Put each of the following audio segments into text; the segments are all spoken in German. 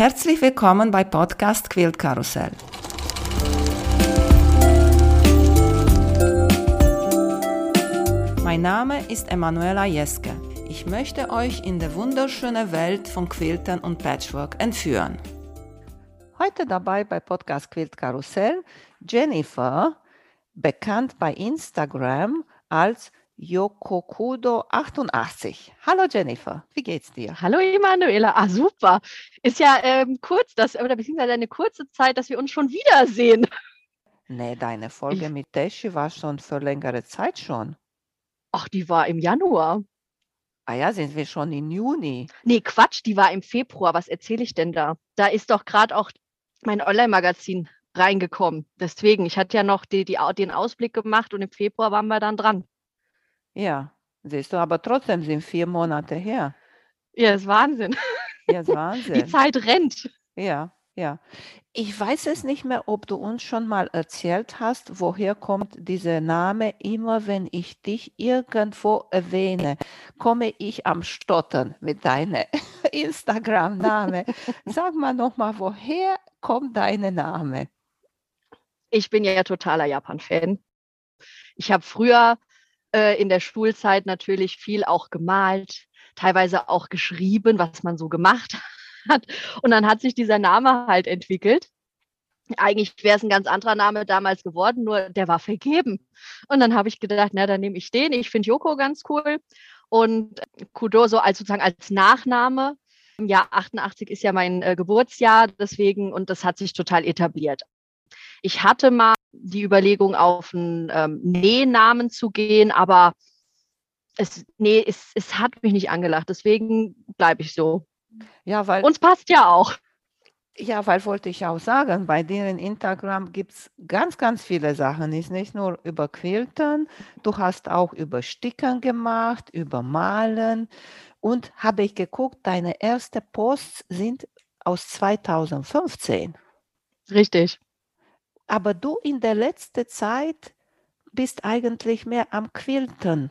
Herzlich willkommen bei Podcast Quilt Karussell. Mein Name ist Emanuela Jeske. Ich möchte euch in die wunderschöne Welt von Quiltern und Patchwork entführen. Heute dabei bei Podcast Quilt Karussell Jennifer, bekannt bei Instagram als Yokokudo88. Hallo Jennifer, wie geht's dir? Hallo Emanuela, ah super. Ist ja ähm, kurz, das, oder beziehungsweise eine kurze Zeit, dass wir uns schon wiedersehen. Nee, deine Folge ich, mit Teshi war schon für längere Zeit schon. Ach, die war im Januar. Ah ja, sind wir schon im Juni? Nee, Quatsch, die war im Februar. Was erzähle ich denn da? Da ist doch gerade auch mein Online-Magazin reingekommen. Deswegen, ich hatte ja noch die, die, den Ausblick gemacht und im Februar waren wir dann dran. Ja, siehst du, aber trotzdem sind vier Monate her. Ja, ist Wahnsinn. Ja, ist Wahnsinn. Die Zeit rennt. Ja, ja. Ich weiß es nicht mehr, ob du uns schon mal erzählt hast, woher kommt dieser Name. Immer wenn ich dich irgendwo erwähne, komme ich am Stottern mit deinem Instagram-Name. Sag mal nochmal, woher kommt dein Name? Ich bin ja totaler Japan-Fan. Ich habe früher äh, in der Schulzeit natürlich viel auch gemalt, teilweise auch geschrieben, was man so gemacht hat. Und dann hat sich dieser Name halt entwickelt. Eigentlich wäre es ein ganz anderer Name damals geworden, nur der war vergeben. Und dann habe ich gedacht, na, dann nehme ich den. Ich finde Yoko ganz cool. Und Kudo so als sozusagen als Nachname. Im Jahr 88 ist ja mein äh, Geburtsjahr, deswegen, und das hat sich total etabliert. Ich hatte mal die Überlegung, auf einen ähm, Nähnamen zu gehen, aber es, nee, es, es hat mich nicht angelacht. Deswegen bleibe ich so. Ja, weil. Uns passt ja auch. Ja, weil wollte ich auch sagen, bei dir in Instagram gibt es ganz, ganz viele Sachen. Ist nicht nur über Quiltern, du hast auch über Stickern gemacht, über Malen. Und habe ich geguckt, deine ersten Posts sind aus 2015. Richtig. Aber du in der letzten Zeit bist eigentlich mehr am Quilten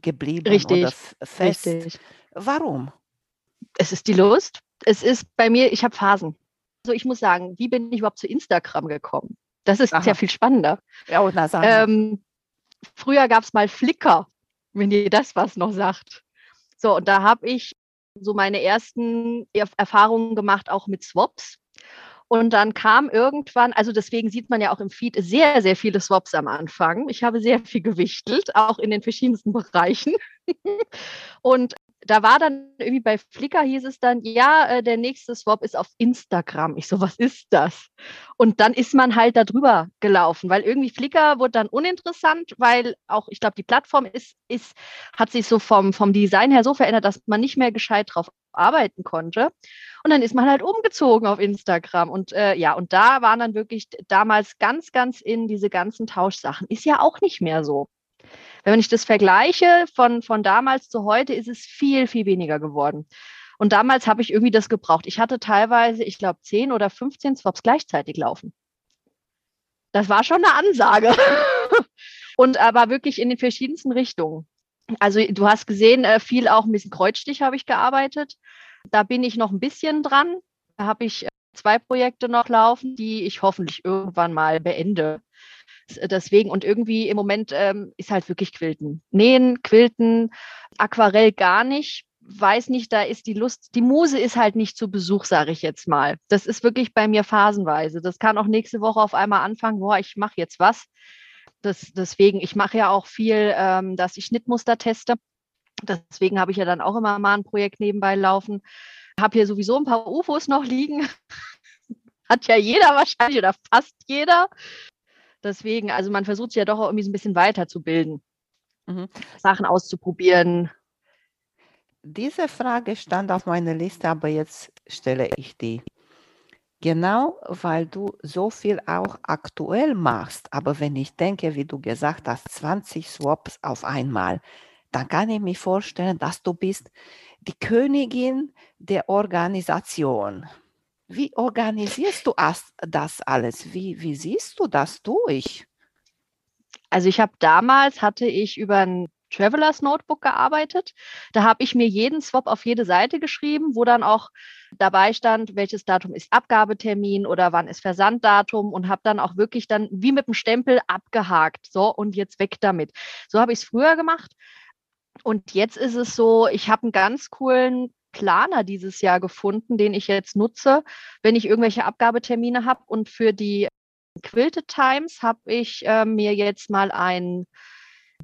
geblieben richtig, oder fest. Richtig. Warum? Es ist die Lust. Es ist bei mir, ich habe Phasen. Also ich muss sagen, wie bin ich überhaupt zu Instagram gekommen? Das ist Aha. sehr viel spannender. Ja, na, ähm, früher gab es mal Flickr, wenn ihr das was noch sagt. So, und da habe ich so meine ersten Erfahrungen gemacht, auch mit Swaps. Und dann kam irgendwann, also deswegen sieht man ja auch im Feed sehr, sehr viele Swaps am Anfang. Ich habe sehr viel gewichtelt, auch in den verschiedensten Bereichen. und da war dann irgendwie bei Flickr hieß es dann, ja, äh, der nächste Swap ist auf Instagram. Ich so, was ist das? Und dann ist man halt da drüber gelaufen, weil irgendwie Flickr wurde dann uninteressant, weil auch, ich glaube, die Plattform ist, ist, hat sich so vom, vom Design her so verändert, dass man nicht mehr gescheit drauf arbeiten konnte. Und dann ist man halt umgezogen auf Instagram. Und äh, ja, und da waren dann wirklich damals ganz, ganz in diese ganzen Tauschsachen. Ist ja auch nicht mehr so. Wenn ich das vergleiche von, von damals zu heute, ist es viel, viel weniger geworden. Und damals habe ich irgendwie das gebraucht. Ich hatte teilweise, ich glaube, 10 oder 15 Swaps gleichzeitig laufen. Das war schon eine Ansage. und aber wirklich in den verschiedensten Richtungen. Also du hast gesehen, äh, viel auch ein bisschen Kreuzstich habe ich gearbeitet. Da bin ich noch ein bisschen dran. Da habe ich äh, zwei Projekte noch laufen, die ich hoffentlich irgendwann mal beende. Deswegen und irgendwie im Moment ähm, ist halt wirklich Quilten. Nähen, Quilten, Aquarell gar nicht. Weiß nicht, da ist die Lust, die Muse ist halt nicht zu Besuch, sage ich jetzt mal. Das ist wirklich bei mir phasenweise. Das kann auch nächste Woche auf einmal anfangen, boah, ich mache jetzt was. Das, deswegen, ich mache ja auch viel, ähm, dass ich Schnittmuster teste. Deswegen habe ich ja dann auch immer mal ein Projekt nebenbei laufen. Habe hier sowieso ein paar UFOs noch liegen. Hat ja jeder wahrscheinlich oder fast jeder. Deswegen, also man versucht sich ja doch auch irgendwie so ein bisschen weiterzubilden, mhm. Sachen auszuprobieren. Diese Frage stand auf meiner Liste, aber jetzt stelle ich die. Genau, weil du so viel auch aktuell machst. Aber wenn ich denke, wie du gesagt hast, 20 Swaps auf einmal, dann kann ich mir vorstellen, dass du bist die Königin der Organisation. Wie organisierst du das alles? Wie, wie siehst du das durch? Also ich habe damals, hatte ich über einen Travelers Notebook gearbeitet. Da habe ich mir jeden Swap auf jede Seite geschrieben, wo dann auch dabei stand, welches Datum ist Abgabetermin oder wann ist Versanddatum und habe dann auch wirklich dann wie mit dem Stempel abgehakt. So und jetzt weg damit. So habe ich es früher gemacht. Und jetzt ist es so, ich habe einen ganz coolen Planer dieses Jahr gefunden, den ich jetzt nutze, wenn ich irgendwelche Abgabetermine habe. Und für die Quilted Times habe ich äh, mir jetzt mal ein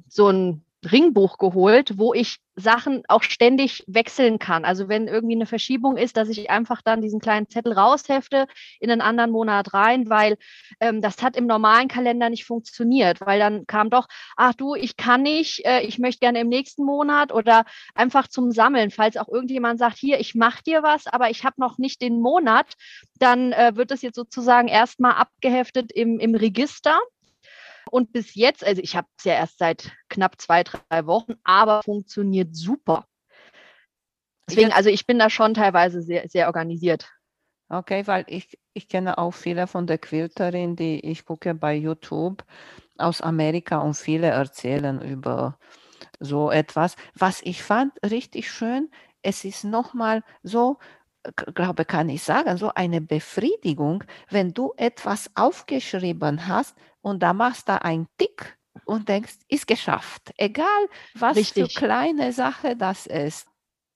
so ein Ringbuch geholt, wo ich Sachen auch ständig wechseln kann. Also wenn irgendwie eine Verschiebung ist, dass ich einfach dann diesen kleinen Zettel raushefte in einen anderen Monat rein, weil ähm, das hat im normalen Kalender nicht funktioniert, weil dann kam doch, ach du, ich kann nicht, äh, ich möchte gerne im nächsten Monat oder einfach zum Sammeln, falls auch irgendjemand sagt, hier, ich mache dir was, aber ich habe noch nicht den Monat, dann äh, wird es jetzt sozusagen erstmal abgeheftet im, im Register und bis jetzt, also ich habe es ja erst seit knapp zwei, drei Wochen, aber funktioniert super. Deswegen, also ich bin da schon teilweise sehr, sehr organisiert. Okay, weil ich, ich kenne auch viele von der Quilterin, die ich gucke bei YouTube aus Amerika und viele erzählen über so etwas. Was ich fand richtig schön, es ist nochmal so, glaube kann ich sagen, so eine Befriedigung, wenn du etwas aufgeschrieben hast, und da machst du einen Tick und denkst, ist geschafft. Egal, was Richtig. für kleine Sache das ist.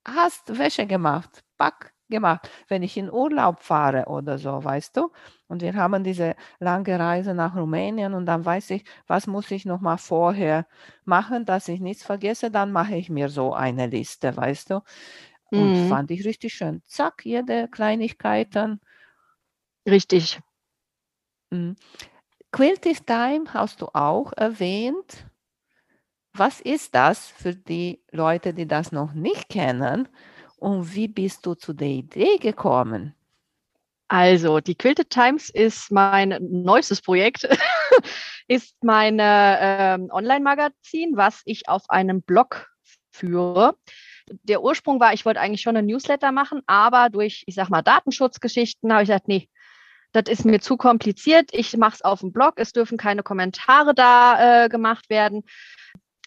Hast Wäsche gemacht, Pack gemacht. Wenn ich in Urlaub fahre oder so, weißt du? Und wir haben diese lange Reise nach Rumänien und dann weiß ich, was muss ich noch mal vorher machen, dass ich nichts vergesse, dann mache ich mir so eine Liste, weißt du? Und mhm. fand ich richtig schön. Zack, jede Kleinigkeiten. Richtig. Mhm. Quilted Time hast du auch erwähnt. Was ist das für die Leute, die das noch nicht kennen? Und wie bist du zu der Idee gekommen? Also, die Quilted Times ist mein neuestes Projekt, ist mein äh, Online-Magazin, was ich auf einem Blog führe. Der Ursprung war, ich wollte eigentlich schon ein Newsletter machen, aber durch, ich sag mal, Datenschutzgeschichten habe ich gesagt, nee, das ist mir zu kompliziert, ich mache es auf dem Blog, es dürfen keine Kommentare da äh, gemacht werden.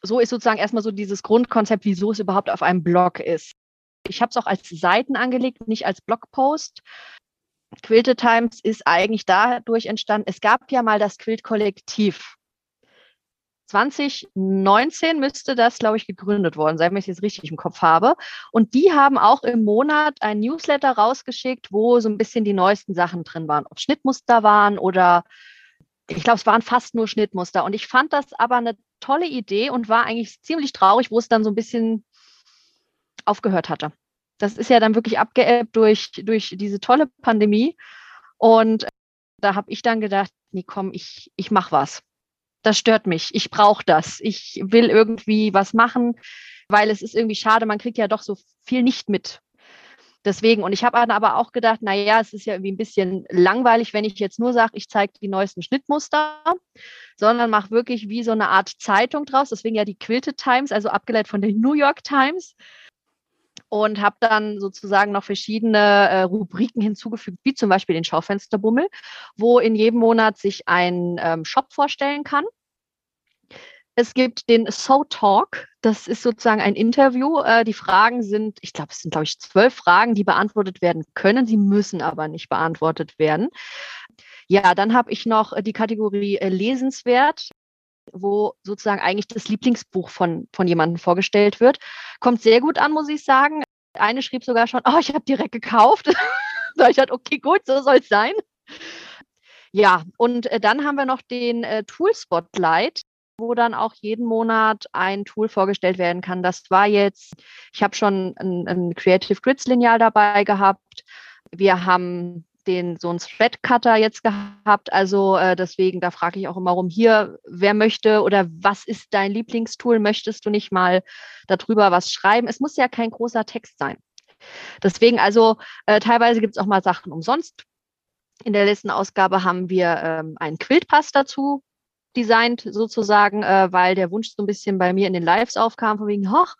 So ist sozusagen erstmal so dieses Grundkonzept, wieso es überhaupt auf einem Blog ist. Ich habe es auch als Seiten angelegt, nicht als Blogpost. Quilted Times ist eigentlich dadurch entstanden, es gab ja mal das Quilt-Kollektiv. 2019 müsste das, glaube ich, gegründet worden sein, wenn ich es richtig im Kopf habe. Und die haben auch im Monat ein Newsletter rausgeschickt, wo so ein bisschen die neuesten Sachen drin waren. Ob Schnittmuster waren oder ich glaube, es waren fast nur Schnittmuster. Und ich fand das aber eine tolle Idee und war eigentlich ziemlich traurig, wo es dann so ein bisschen aufgehört hatte. Das ist ja dann wirklich abgeebbt durch, durch diese tolle Pandemie. Und da habe ich dann gedacht, nee, komm, ich, ich mache was das stört mich. Ich brauche das. Ich will irgendwie was machen, weil es ist irgendwie schade, man kriegt ja doch so viel nicht mit. Deswegen, und ich habe dann aber auch gedacht, naja, es ist ja irgendwie ein bisschen langweilig, wenn ich jetzt nur sage, ich zeige die neuesten Schnittmuster, sondern mache wirklich wie so eine Art Zeitung draus. Deswegen ja die Quilted Times, also abgeleitet von den New York Times. Und habe dann sozusagen noch verschiedene äh, Rubriken hinzugefügt, wie zum Beispiel den Schaufensterbummel, wo in jedem Monat sich ein ähm, Shop vorstellen kann. Es gibt den So Talk. Das ist sozusagen ein Interview. Äh, die Fragen sind, ich glaube, es sind, glaube ich, zwölf Fragen, die beantwortet werden können. Sie müssen aber nicht beantwortet werden. Ja, dann habe ich noch die Kategorie äh, lesenswert wo sozusagen eigentlich das Lieblingsbuch von, von jemandem vorgestellt wird. Kommt sehr gut an, muss ich sagen. Eine schrieb sogar schon, oh, ich habe direkt gekauft. da ich halt, okay, gut, so soll es sein. Ja, und äh, dann haben wir noch den äh, Tool Spotlight wo dann auch jeden Monat ein Tool vorgestellt werden kann. Das war jetzt, ich habe schon ein, ein Creative Grids Lineal dabei gehabt. Wir haben den so einen Thread Cutter jetzt gehabt. Also äh, deswegen, da frage ich auch immer rum, hier, wer möchte oder was ist dein Lieblingstool? Möchtest du nicht mal darüber was schreiben? Es muss ja kein großer Text sein. Deswegen, also äh, teilweise gibt es auch mal Sachen umsonst. In der letzten Ausgabe haben wir ähm, einen Quiltpass dazu designt sozusagen, äh, weil der Wunsch so ein bisschen bei mir in den Lives aufkam, von wegen, hoch,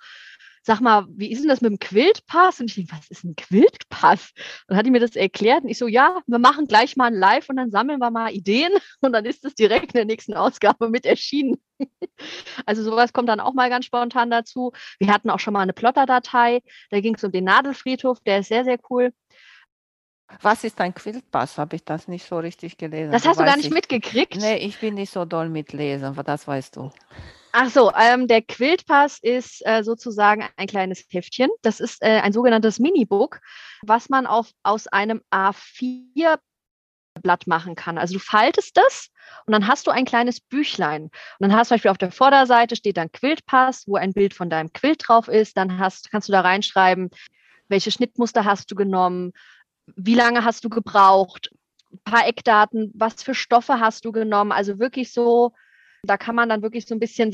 sag mal, wie ist denn das mit dem Quiltpass? Und ich denke, was ist ein Quiltpass? Und hat die mir das erklärt und ich so, ja, wir machen gleich mal ein Live und dann sammeln wir mal Ideen und dann ist es direkt in der nächsten Ausgabe mit erschienen. Also sowas kommt dann auch mal ganz spontan dazu. Wir hatten auch schon mal eine Plotter-Datei, da ging es um den Nadelfriedhof, der ist sehr, sehr cool. Was ist ein Quiltpass? Habe ich das nicht so richtig gelesen? Das hast du gar nicht ich. mitgekriegt? Nee, ich bin nicht so doll mit Lesen, aber das weißt du. Ach so, ähm, der Quiltpass ist äh, sozusagen ein kleines Heftchen. Das ist äh, ein sogenanntes Minibook, was man auf, aus einem A4 Blatt machen kann. Also du faltest das und dann hast du ein kleines Büchlein. Und dann hast du zum Beispiel auf der Vorderseite steht dann Quiltpass, wo ein Bild von deinem Quilt drauf ist. Dann hast, kannst du da reinschreiben, welche Schnittmuster hast du genommen, wie lange hast du gebraucht, ein paar Eckdaten, was für Stoffe hast du genommen. Also wirklich so, da kann man dann wirklich so ein bisschen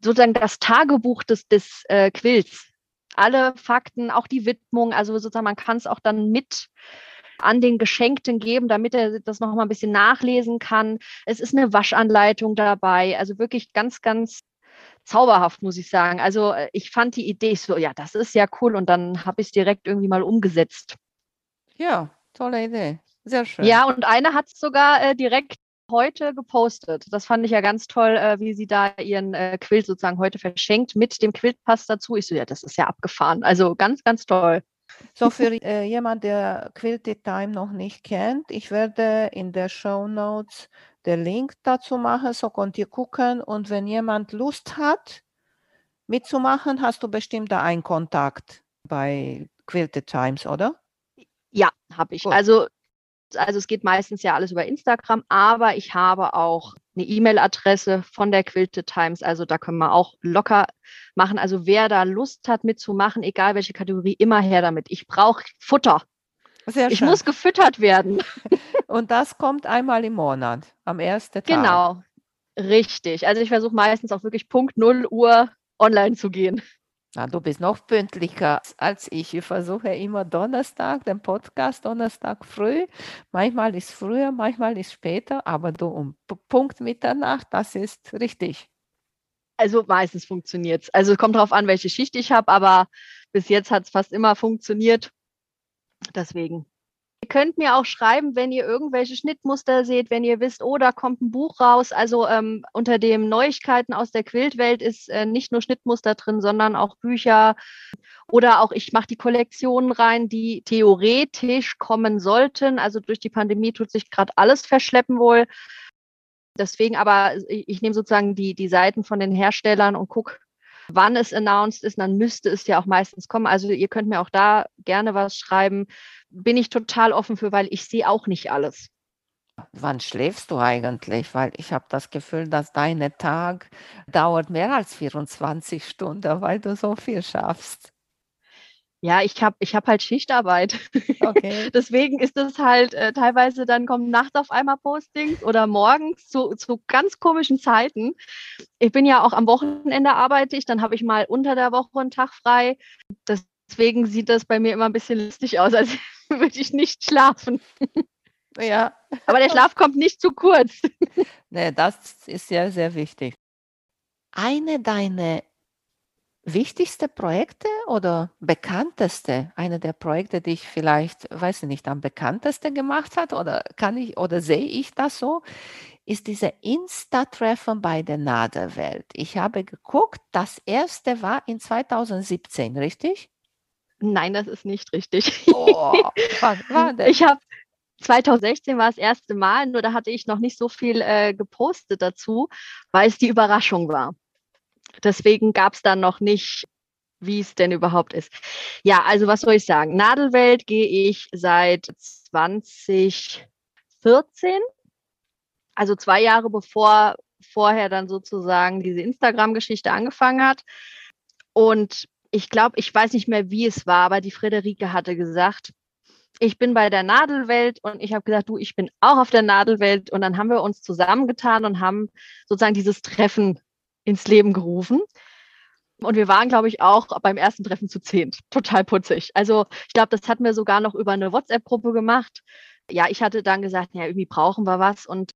sozusagen das Tagebuch des, des äh, Quills. Alle Fakten, auch die Widmung, also sozusagen man kann es auch dann mit an den Geschenkten geben, damit er das noch mal ein bisschen nachlesen kann. Es ist eine Waschanleitung dabei, also wirklich ganz, ganz zauberhaft, muss ich sagen. Also äh, ich fand die Idee so, ja, das ist ja cool und dann habe ich es direkt irgendwie mal umgesetzt. Ja, tolle Idee. Sehr schön. Ja, und eine hat es sogar äh, direkt heute gepostet. Das fand ich ja ganz toll, äh, wie sie da ihren äh, Quilt sozusagen heute verschenkt mit dem Quiltpass dazu. Ich so, ja, das ist ja abgefahren. Also ganz, ganz toll. So für äh, jemand, der Quilted Time noch nicht kennt, ich werde in der Show Notes den Link dazu machen, so könnt ihr gucken. Und wenn jemand Lust hat, mitzumachen, hast du bestimmt da einen Kontakt bei Quilted Times, oder? Ja, habe ich. Gut. Also, also es geht meistens ja alles über Instagram, aber ich habe auch eine E-Mail-Adresse von der Quilted Times. Also da können wir auch locker machen. Also wer da Lust hat mitzumachen, egal welche Kategorie, immer her damit. Ich brauche Futter. Sehr ich schön. muss gefüttert werden. Und das kommt einmal im Monat, am ersten Tag. Genau, richtig. Also ich versuche meistens auch wirklich Punkt 0 Uhr online zu gehen. Na, du bist noch pünktlicher als ich. Ich versuche immer Donnerstag, den Podcast Donnerstag früh. Manchmal ist früher, manchmal ist später, aber du um Punkt Mitternacht, das ist richtig. Also meistens funktioniert es. Also es kommt darauf an, welche Schicht ich habe, aber bis jetzt hat es fast immer funktioniert. Deswegen. Ihr könnt mir auch schreiben, wenn ihr irgendwelche Schnittmuster seht, wenn ihr wisst, oh, da kommt ein Buch raus. Also ähm, unter dem Neuigkeiten aus der Quiltwelt ist äh, nicht nur Schnittmuster drin, sondern auch Bücher. Oder auch ich mache die Kollektionen rein, die theoretisch kommen sollten. Also durch die Pandemie tut sich gerade alles verschleppen wohl. Deswegen aber, ich, ich nehme sozusagen die, die Seiten von den Herstellern und gucke, wann es announced ist, dann müsste es ja auch meistens kommen. Also ihr könnt mir auch da gerne was schreiben. Bin ich total offen für, weil ich sehe auch nicht alles. Wann schläfst du eigentlich? Weil ich habe das Gefühl, dass dein Tag dauert mehr als 24 Stunden, weil du so viel schaffst. Ja, ich habe ich hab halt Schichtarbeit. Okay. Deswegen ist es halt äh, teilweise, dann kommen nachts auf einmal Postings oder morgens zu, zu ganz komischen Zeiten. Ich bin ja auch am Wochenende arbeite ich, dann habe ich mal unter der Woche einen Tag frei. Deswegen sieht das bei mir immer ein bisschen lustig aus, als würde ich nicht schlafen. Ja. Aber der Schlaf kommt nicht zu kurz. Nee, das ist ja sehr wichtig. Eine deiner wichtigste Projekte oder bekannteste, eine der Projekte, die ich vielleicht, weiß ich nicht, am bekanntesten gemacht hat oder kann ich oder sehe ich das so, ist diese Insta-Treffen bei der Nadelwelt. Ich habe geguckt, das erste war in 2017, richtig? Nein, das ist nicht richtig. Oh, was war denn? Ich habe 2016 war das erste Mal, nur da hatte ich noch nicht so viel äh, gepostet dazu, weil es die Überraschung war. Deswegen gab es dann noch nicht, wie es denn überhaupt ist. Ja, also was soll ich sagen? Nadelwelt gehe ich seit 2014, also zwei Jahre bevor vorher dann sozusagen diese Instagram-Geschichte angefangen hat. Und ich glaube, ich weiß nicht mehr, wie es war, aber die Friederike hatte gesagt, ich bin bei der Nadelwelt und ich habe gesagt, du, ich bin auch auf der Nadelwelt. Und dann haben wir uns zusammengetan und haben sozusagen dieses Treffen ins Leben gerufen. Und wir waren, glaube ich, auch beim ersten Treffen zu zehnt. Total putzig. Also ich glaube, das hatten wir sogar noch über eine WhatsApp-Gruppe gemacht. Ja, ich hatte dann gesagt, ja, irgendwie brauchen wir was. Und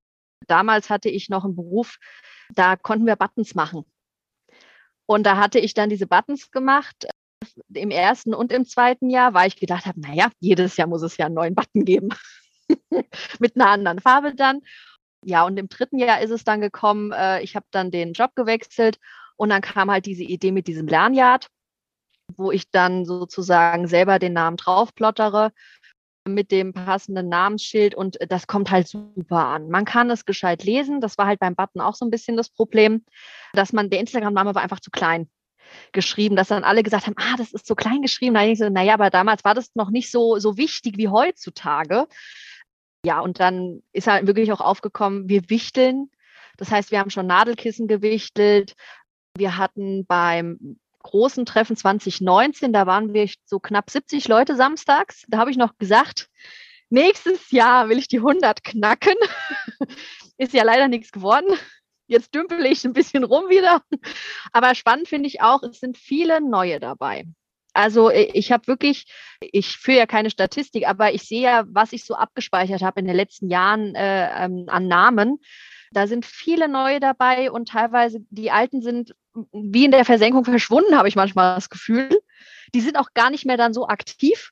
damals hatte ich noch einen Beruf, da konnten wir Buttons machen. Und da hatte ich dann diese Buttons gemacht. Im ersten und im zweiten Jahr, weil ich gedacht habe, naja, jedes Jahr muss es ja einen neuen Button geben. Mit einer anderen Farbe dann. Ja, und im dritten Jahr ist es dann gekommen, äh, ich habe dann den Job gewechselt und dann kam halt diese Idee mit diesem Lernjahrt, wo ich dann sozusagen selber den Namen draufplottere mit dem passenden Namensschild und das kommt halt super an. Man kann es gescheit lesen. Das war halt beim Button auch so ein bisschen das Problem, dass man, der Instagram-Name war einfach zu klein geschrieben, dass dann alle gesagt haben, ah, das ist so klein geschrieben. Da ich so, naja, aber damals war das noch nicht so, so wichtig wie heutzutage. Ja, und dann ist halt wirklich auch aufgekommen, wir wichteln. Das heißt, wir haben schon Nadelkissen gewichtelt. Wir hatten beim großen Treffen 2019, da waren wir so knapp 70 Leute samstags. Da habe ich noch gesagt, nächstes Jahr will ich die 100 knacken. Ist ja leider nichts geworden. Jetzt dümpel ich ein bisschen rum wieder. Aber spannend finde ich auch, es sind viele neue dabei. Also ich habe wirklich, ich führe ja keine Statistik, aber ich sehe ja, was ich so abgespeichert habe in den letzten Jahren äh, ähm, an Namen. Da sind viele neue dabei und teilweise die alten sind wie in der Versenkung verschwunden, habe ich manchmal das Gefühl. Die sind auch gar nicht mehr dann so aktiv.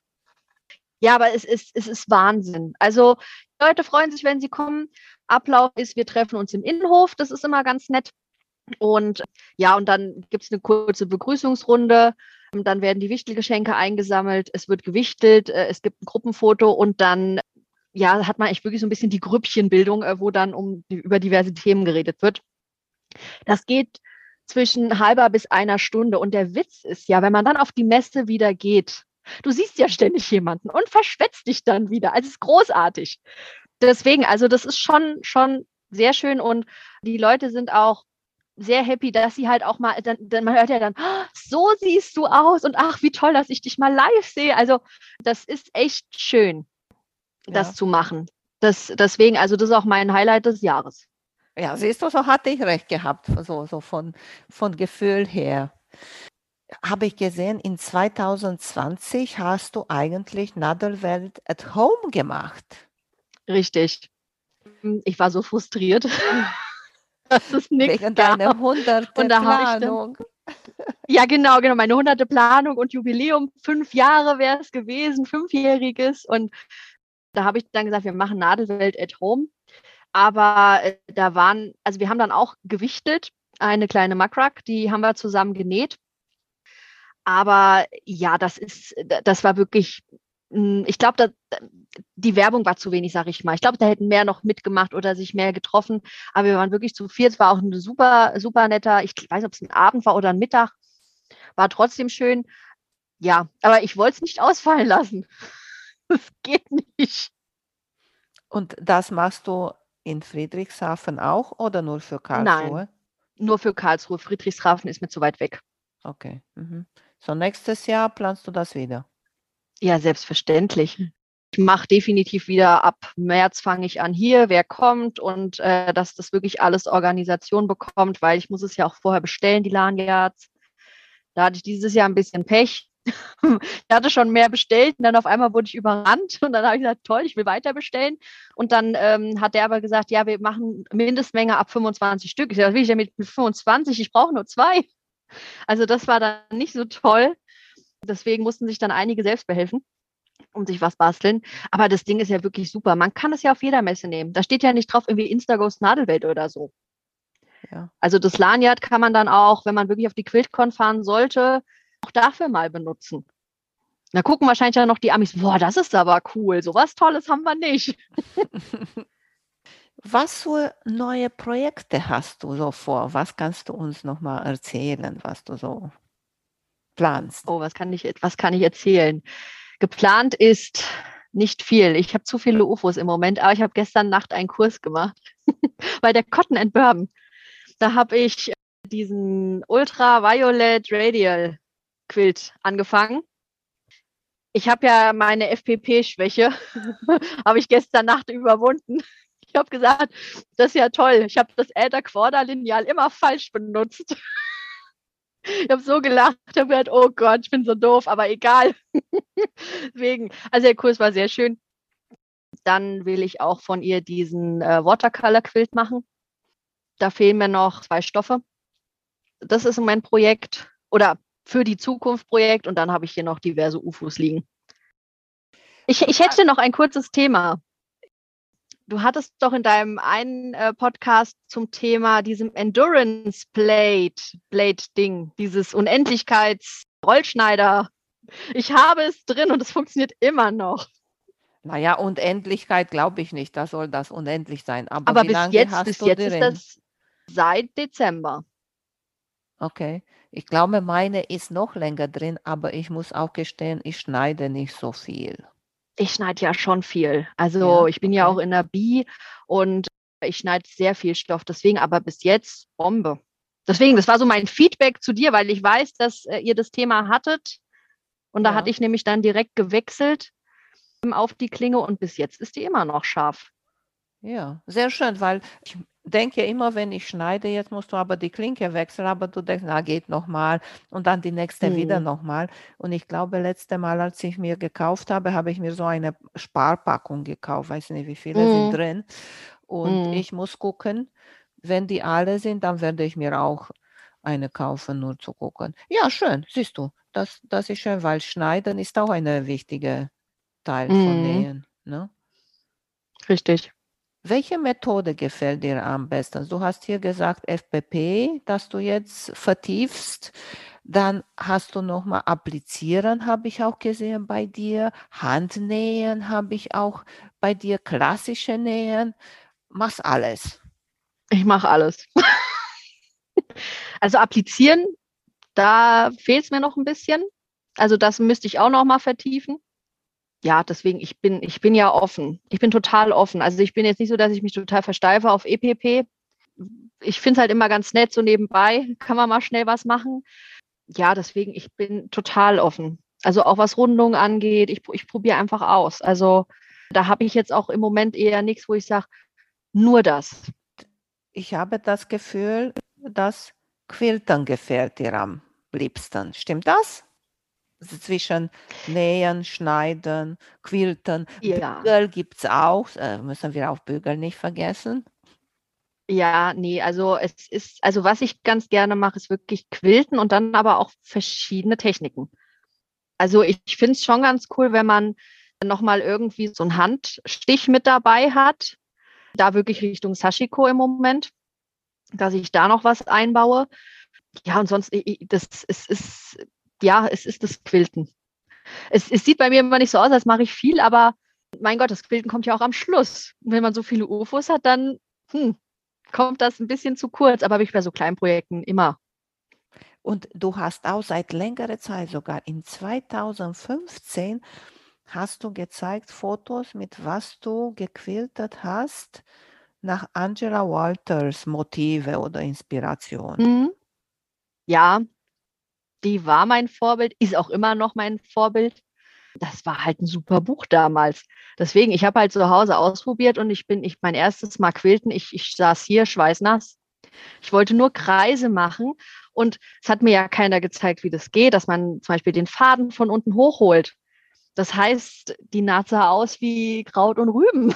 Ja, aber es ist, es ist Wahnsinn. Also Leute freuen sich, wenn sie kommen. Ablauf ist, wir treffen uns im Innenhof. Das ist immer ganz nett. Und ja, und dann gibt es eine kurze Begrüßungsrunde. Dann werden die Wichtelgeschenke eingesammelt. Es wird gewichtelt. Äh, es gibt ein Gruppenfoto und dann ja, hat man echt wirklich so ein bisschen die Grüppchenbildung, äh, wo dann um über diverse Themen geredet wird. Das geht zwischen halber bis einer Stunde. Und der Witz ist ja, wenn man dann auf die Messe wieder geht, du siehst ja ständig jemanden und verschwätzt dich dann wieder. Also es ist großartig. Deswegen, also das ist schon, schon sehr schön und die Leute sind auch sehr happy, dass sie halt auch mal, dann, dann man hört ja dann, oh, so siehst du aus und ach, wie toll, dass ich dich mal live sehe. Also das ist echt schön, das ja. zu machen. Das, deswegen, also das ist auch mein Highlight des Jahres. Ja, siehst du, so hatte ich recht gehabt, so, so von, von Gefühl her. Habe ich gesehen, in 2020 hast du eigentlich Nadelwelt at Home gemacht. Richtig. Ich war so frustriert. das ist nichts Wegen deiner hunderte Planung. ja, genau, genau. Meine hunderte Planung und Jubiläum, fünf Jahre wäre es gewesen, fünfjähriges. Und da habe ich dann gesagt, wir machen Nadelwelt at Home. Aber äh, da waren, also wir haben dann auch gewichtet, eine kleine Makrak, die haben wir zusammen genäht. Aber ja, das ist, das war wirklich, ich glaube, die Werbung war zu wenig, sage ich mal. Ich glaube, da hätten mehr noch mitgemacht oder sich mehr getroffen. Aber wir waren wirklich zu viert. Es war auch ein super, super netter, ich weiß nicht, ob es ein Abend war oder ein Mittag. War trotzdem schön. Ja, aber ich wollte es nicht ausfallen lassen. Das geht nicht. Und das machst du in Friedrichshafen auch oder nur für Karlsruhe? Nein, nur für Karlsruhe. Friedrichshafen ist mir zu weit weg. Okay. Mhm. So, nächstes Jahr planst du das wieder? Ja, selbstverständlich. Ich mache definitiv wieder ab März fange ich an hier, wer kommt und äh, dass das wirklich alles Organisation bekommt, weil ich muss es ja auch vorher bestellen, die Lanyards. Da hatte ich dieses Jahr ein bisschen Pech. ich hatte schon mehr bestellt und dann auf einmal wurde ich überrannt und dann habe ich gesagt, toll, ich will weiter bestellen. Und dann ähm, hat der aber gesagt, ja, wir machen Mindestmenge ab 25 Stück. Ich sage, was will ich denn mit 25? Ich brauche nur zwei. Also das war dann nicht so toll. Deswegen mussten sich dann einige selbst behelfen und sich was basteln. Aber das Ding ist ja wirklich super. Man kann es ja auf jeder Messe nehmen. Da steht ja nicht drauf irgendwie Instagos Nadelwelt oder so. Ja. Also das Lanyard kann man dann auch, wenn man wirklich auf die QuiltCon fahren sollte, auch dafür mal benutzen. Da gucken wahrscheinlich ja noch die Amis, boah, das ist aber cool, so was Tolles haben wir nicht. Was für neue Projekte hast du so vor? Was kannst du uns noch mal erzählen, was du so planst? Oh, was kann ich, was kann ich erzählen? Geplant ist nicht viel. Ich habe zu viele UFOs im Moment, aber ich habe gestern Nacht einen Kurs gemacht bei der Cotton and Bourbon. Da habe ich diesen Ultraviolet Radial Quilt angefangen. Ich habe ja meine FPP-Schwäche, habe ich gestern Nacht überwunden. Ich habe gesagt, das ist ja toll. Ich habe das Äther-Quader-Lineal immer falsch benutzt. Ich habe so gelacht, habe gedacht, oh Gott, ich bin so doof, aber egal. Deswegen, also der Kurs war sehr schön. Dann will ich auch von ihr diesen äh, Watercolor-Quilt machen. Da fehlen mir noch zwei Stoffe. das ist mein Projekt oder für die Zukunft Projekt und dann habe ich hier noch diverse UFOs liegen. Ich, ich hätte noch ein kurzes Thema. Du hattest doch in deinem einen äh, Podcast zum Thema diesem Endurance Blade, Blade Ding, dieses Unendlichkeits-Rollschneider. Ich habe es drin und es funktioniert immer noch. Naja, Unendlichkeit glaube ich nicht. Da soll das unendlich sein. Aber, Aber wie bis lange jetzt, hast bis du jetzt drin? ist das seit Dezember. Okay. Ich glaube, meine ist noch länger drin, aber ich muss auch gestehen, ich schneide nicht so viel. Ich schneide ja schon viel. Also Ja, ich bin ja okay. auch in der Bi und ich schneide sehr viel Stoff. Deswegen aber bis jetzt Bombe. Deswegen, das war so mein Feedback zu dir, weil ich weiß, dass äh, ihr das Thema hattet. Und da Ja. hatte ich nämlich dann direkt gewechselt ähm, auf die Klinge und bis jetzt ist die immer noch scharf. Ja, sehr schön, weil ich denke immer, wenn ich schneide, jetzt musst du aber die Klinke wechseln, aber du denkst, na, geht nochmal und dann die nächste wieder Hm. nochmal. Und ich glaube, letzte Mal, als ich mir gekauft habe, habe ich mir so eine Sparpackung gekauft, weiß nicht, wie viele sind Mm, drin. Und mm. ich muss gucken, wenn die alle sind, dann werde ich mir auch eine kaufen, nur zu gucken. Ja, schön, siehst du, das, das ist schön, weil Schneiden ist auch ein wichtiger Teil von Mm, Nähen. Ne? richtig. Welche Methode gefällt dir am besten? Du hast hier gesagt FPP, dass du jetzt vertiefst. Dann hast du nochmal Applizieren, habe ich auch gesehen bei dir. Handnähen habe ich auch bei dir. Klassische Nähen. Machst alles. Ich mache alles. Also applizieren, da fehlt es mir noch ein bisschen. Also das müsste ich auch noch mal vertiefen. Ja, deswegen, ich bin, ich bin ja offen. Ich bin total offen. Also ich bin jetzt nicht so, dass ich mich total versteife auf EPP. Ich finde es halt immer ganz nett, so nebenbei kann man mal schnell was machen. Ja, deswegen, ich bin total offen. Also auch was Rundungen angeht, ich, ich probiere einfach aus. Also da habe ich jetzt auch im Moment eher nichts, wo ich sage, nur das. Ich habe das Gefühl, dass Quiltern gefällt dir am liebsten. Stimmt das? Also zwischen Nähen, Schneiden, Quilten. Ja. Bügel gibt es auch. Äh, müssen wir auch Bügel nicht vergessen. Ja, nee, also es ist, also was ich ganz gerne mache, ist wirklich Quilten und dann aber auch verschiedene Techniken. Also ich finde es schon ganz cool, wenn man nochmal irgendwie so einen Handstich mit dabei hat. Da wirklich Richtung Sashiko im Moment, dass ich da noch was einbaue. Ja, und sonst, das es ist, ja, es ist das Quilten. Es, es sieht bei mir immer nicht so aus, als mache ich viel, aber mein Gott, das Quilten kommt ja auch am Schluss. Und wenn man so viele UFOs hat, dann hm, kommt das ein bisschen zu kurz, aber habe ich bei so kleinen Projekten immer. Und du hast auch seit längerer Zeit, sogar in 2015, hast du gezeigt Fotos, mit was du gequiltet hast, nach Angela Walters Motive oder Inspiration. Mhm. Ja, die war mein Vorbild, ist auch immer noch mein Vorbild. Das war halt ein super Buch damals. Deswegen, ich habe halt zu Hause ausprobiert und ich bin, ich mein erstes Mal quilten, ich, ich saß hier schweißnass. Ich wollte nur Kreise machen und es hat mir ja keiner gezeigt, wie das geht, dass man zum Beispiel den Faden von unten hochholt. Das heißt, die Naht sah aus wie Kraut und Rüben.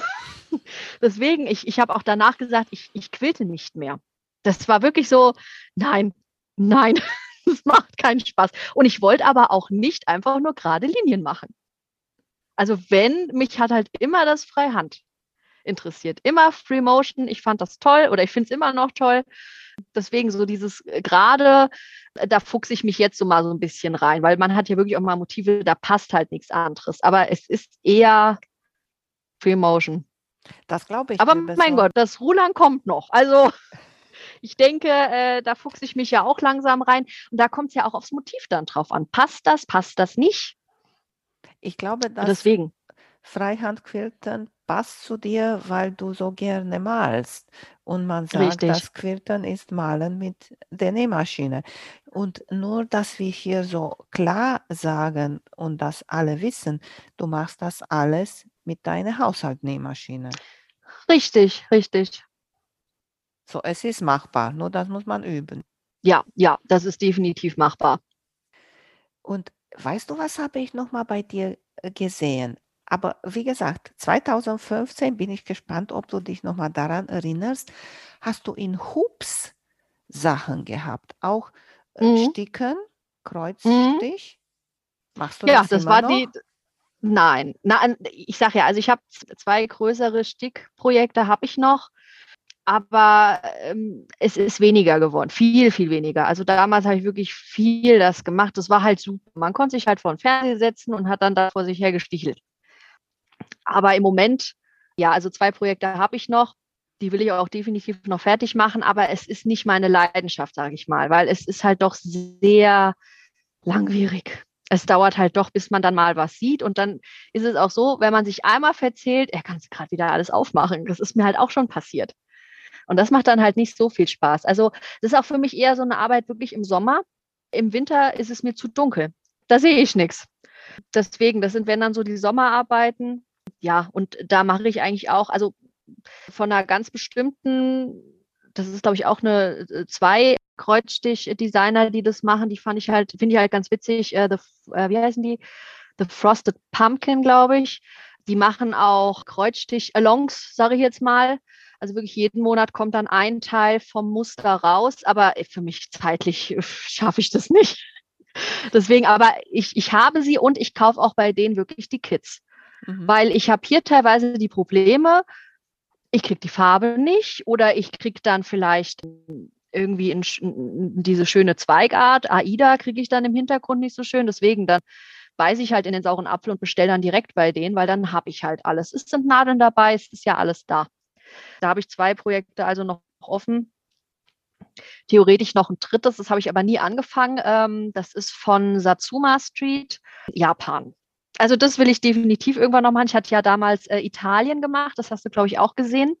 Deswegen, ich, ich habe auch danach gesagt, ich, ich quilte nicht mehr. Das war wirklich so, nein, nein, das macht keinen Spaß. Und ich wollte aber auch nicht einfach nur gerade Linien machen. Also wenn, mich hat halt immer das Freihand interessiert. Immer Free Motion. Ich fand das toll oder ich finde es immer noch toll. Deswegen so dieses äh, gerade, äh, da fuchse ich mich jetzt so mal so ein bisschen rein, weil man hat ja wirklich auch mal Motive, da passt halt nichts anderes. Aber es ist eher Free Motion. Das glaube ich. Aber mein. Gott, das Rulern kommt noch. Also ich denke, äh, da fuchse ich mich ja auch langsam rein. Und da kommt es ja auch aufs Motiv dann drauf an. Passt das, passt das nicht? Ich glaube, Und dass deswegen. Freihandquilten passt zu dir, weil du so gerne malst. Und man sagt, Richtig. das Quilten ist Malen mit der Nähmaschine. Und nur, dass wir hier so klar sagen und das alle wissen, du machst das alles mit deiner Haushaltsnähmaschine. Richtig, richtig. So, es ist machbar, nur das muss man üben. Ja, ja, das ist definitiv machbar. Und weißt du, was habe ich noch mal bei dir äh, gesehen? Aber wie gesagt, 2015 bin ich gespannt, ob du dich noch mal daran erinnerst. Hast du in Hoops Sachen gehabt, auch äh, Mhm. Sticken, Kreuzstich. Machst du Ja, das das war noch? die. Nein, nein, ich sage ja, also ich habe zwei größere Stickprojekte habe ich noch, aber ähm, es ist weniger geworden, viel, viel weniger. Also damals habe ich wirklich viel das gemacht. Das war halt super. Man konnte sich halt vor den Fernseher setzen und hat dann da vor sich her gestichelt. Aber im Moment, ja, also zwei Projekte habe ich noch. Die will ich auch definitiv noch fertig machen, aber es ist nicht meine Leidenschaft, sage ich mal, weil es ist halt doch sehr langwierig. Es dauert halt doch, bis man dann mal was sieht. Und dann ist es auch so, wenn man sich einmal verzählt, er kann gerade wieder alles aufmachen. Das ist mir halt auch schon passiert. Und das macht dann halt nicht so viel Spaß. Also das ist auch für mich eher so eine Arbeit wirklich im Sommer. Im Winter ist es mir zu dunkel. Da sehe ich nichts. Deswegen, das sind wenn dann so die Sommerarbeiten. Ja, und da mache ich eigentlich auch, also von einer ganz bestimmten, das ist glaube ich auch eine zwei Kreuzstich-Designer, die das machen, die fand ich halt, finde ich halt ganz witzig. Äh, the, äh, wie heißen die? The Frosted Pumpkin, glaube ich. Die machen auch Kreuzstich-Alongs, sage ich jetzt mal. Also wirklich jeden Monat kommt dann ein Teil vom Muster raus, aber für mich zeitlich schaffe ich das nicht. Deswegen, aber ich, ich habe sie und ich kaufe auch bei denen wirklich die Kits. Mhm. Weil ich habe hier teilweise die Probleme, ich kriege die Farbe nicht oder ich kriege dann vielleicht irgendwie in, in diese schöne Zweigart, AIDA kriege ich dann im Hintergrund nicht so schön. Deswegen dann beiße ich halt in den sauren Apfel und bestelle dann direkt bei denen, weil dann habe ich halt alles. Es sind Nadeln dabei, es ist ja alles da. Da habe ich zwei Projekte also noch offen. Theoretisch noch ein drittes, das habe ich aber nie angefangen. Ähm, das ist von Satsuma Street, Japan. Also das will ich definitiv irgendwann noch machen. Ich hatte ja damals äh, Italien gemacht, das hast du, glaube ich, auch gesehen.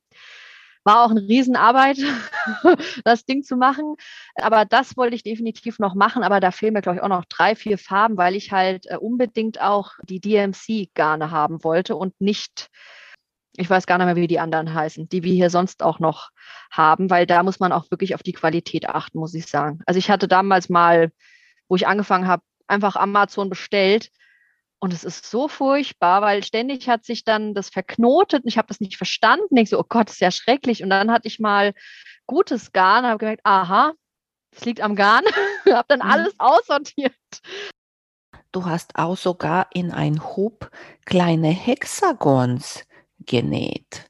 War auch eine Riesenarbeit, das Ding zu machen. Aber das wollte ich definitiv noch machen. Aber da fehlen mir, glaube ich, auch noch drei, vier Farben, weil ich halt äh, unbedingt auch die DMC-Garne haben wollte und nicht ich weiß gar nicht mehr, wie die anderen heißen, die wir hier sonst auch noch haben, weil da muss man auch wirklich auf die Qualität achten, muss ich sagen. Also ich hatte damals mal, wo ich angefangen habe, einfach Amazon bestellt und es ist so furchtbar, weil ständig hat sich dann das verknotet und ich habe das nicht verstanden. Ich so, oh Gott, ist ja schrecklich. Und dann hatte ich mal gutes Garn, habe gemerkt, aha, es liegt am Garn, habe dann mhm. alles aussortiert. Du hast auch sogar in ein Hub kleine Hexagons genäht.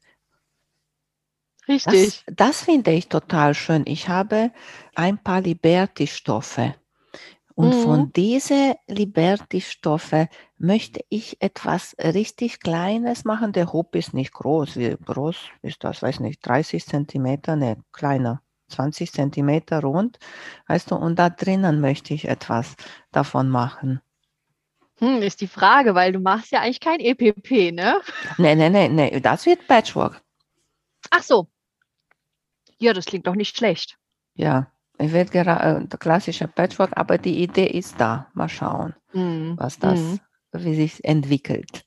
Richtig. Das, das finde ich total schön. Ich habe ein paar Liberty-Stoffe. Und mhm. von diesen Liberty-Stoffe möchte ich etwas richtig Kleines machen. Der Hub ist nicht groß. Wie groß ist das? Weiß nicht, 30 Zentimeter? Ne, kleiner. 20 Zentimeter rund. Weißt du, und da drinnen möchte ich etwas davon machen. Hm, ist die Frage, weil du machst ja eigentlich kein EPP, ne? Nee, nee, nee, nee, das wird Patchwork. Ach so. Ja, das klingt doch nicht schlecht. Ja, ich werde gerade äh, klassischer Patchwork, aber die Idee ist da. Mal schauen, mm. was das, mm. wie sich entwickelt.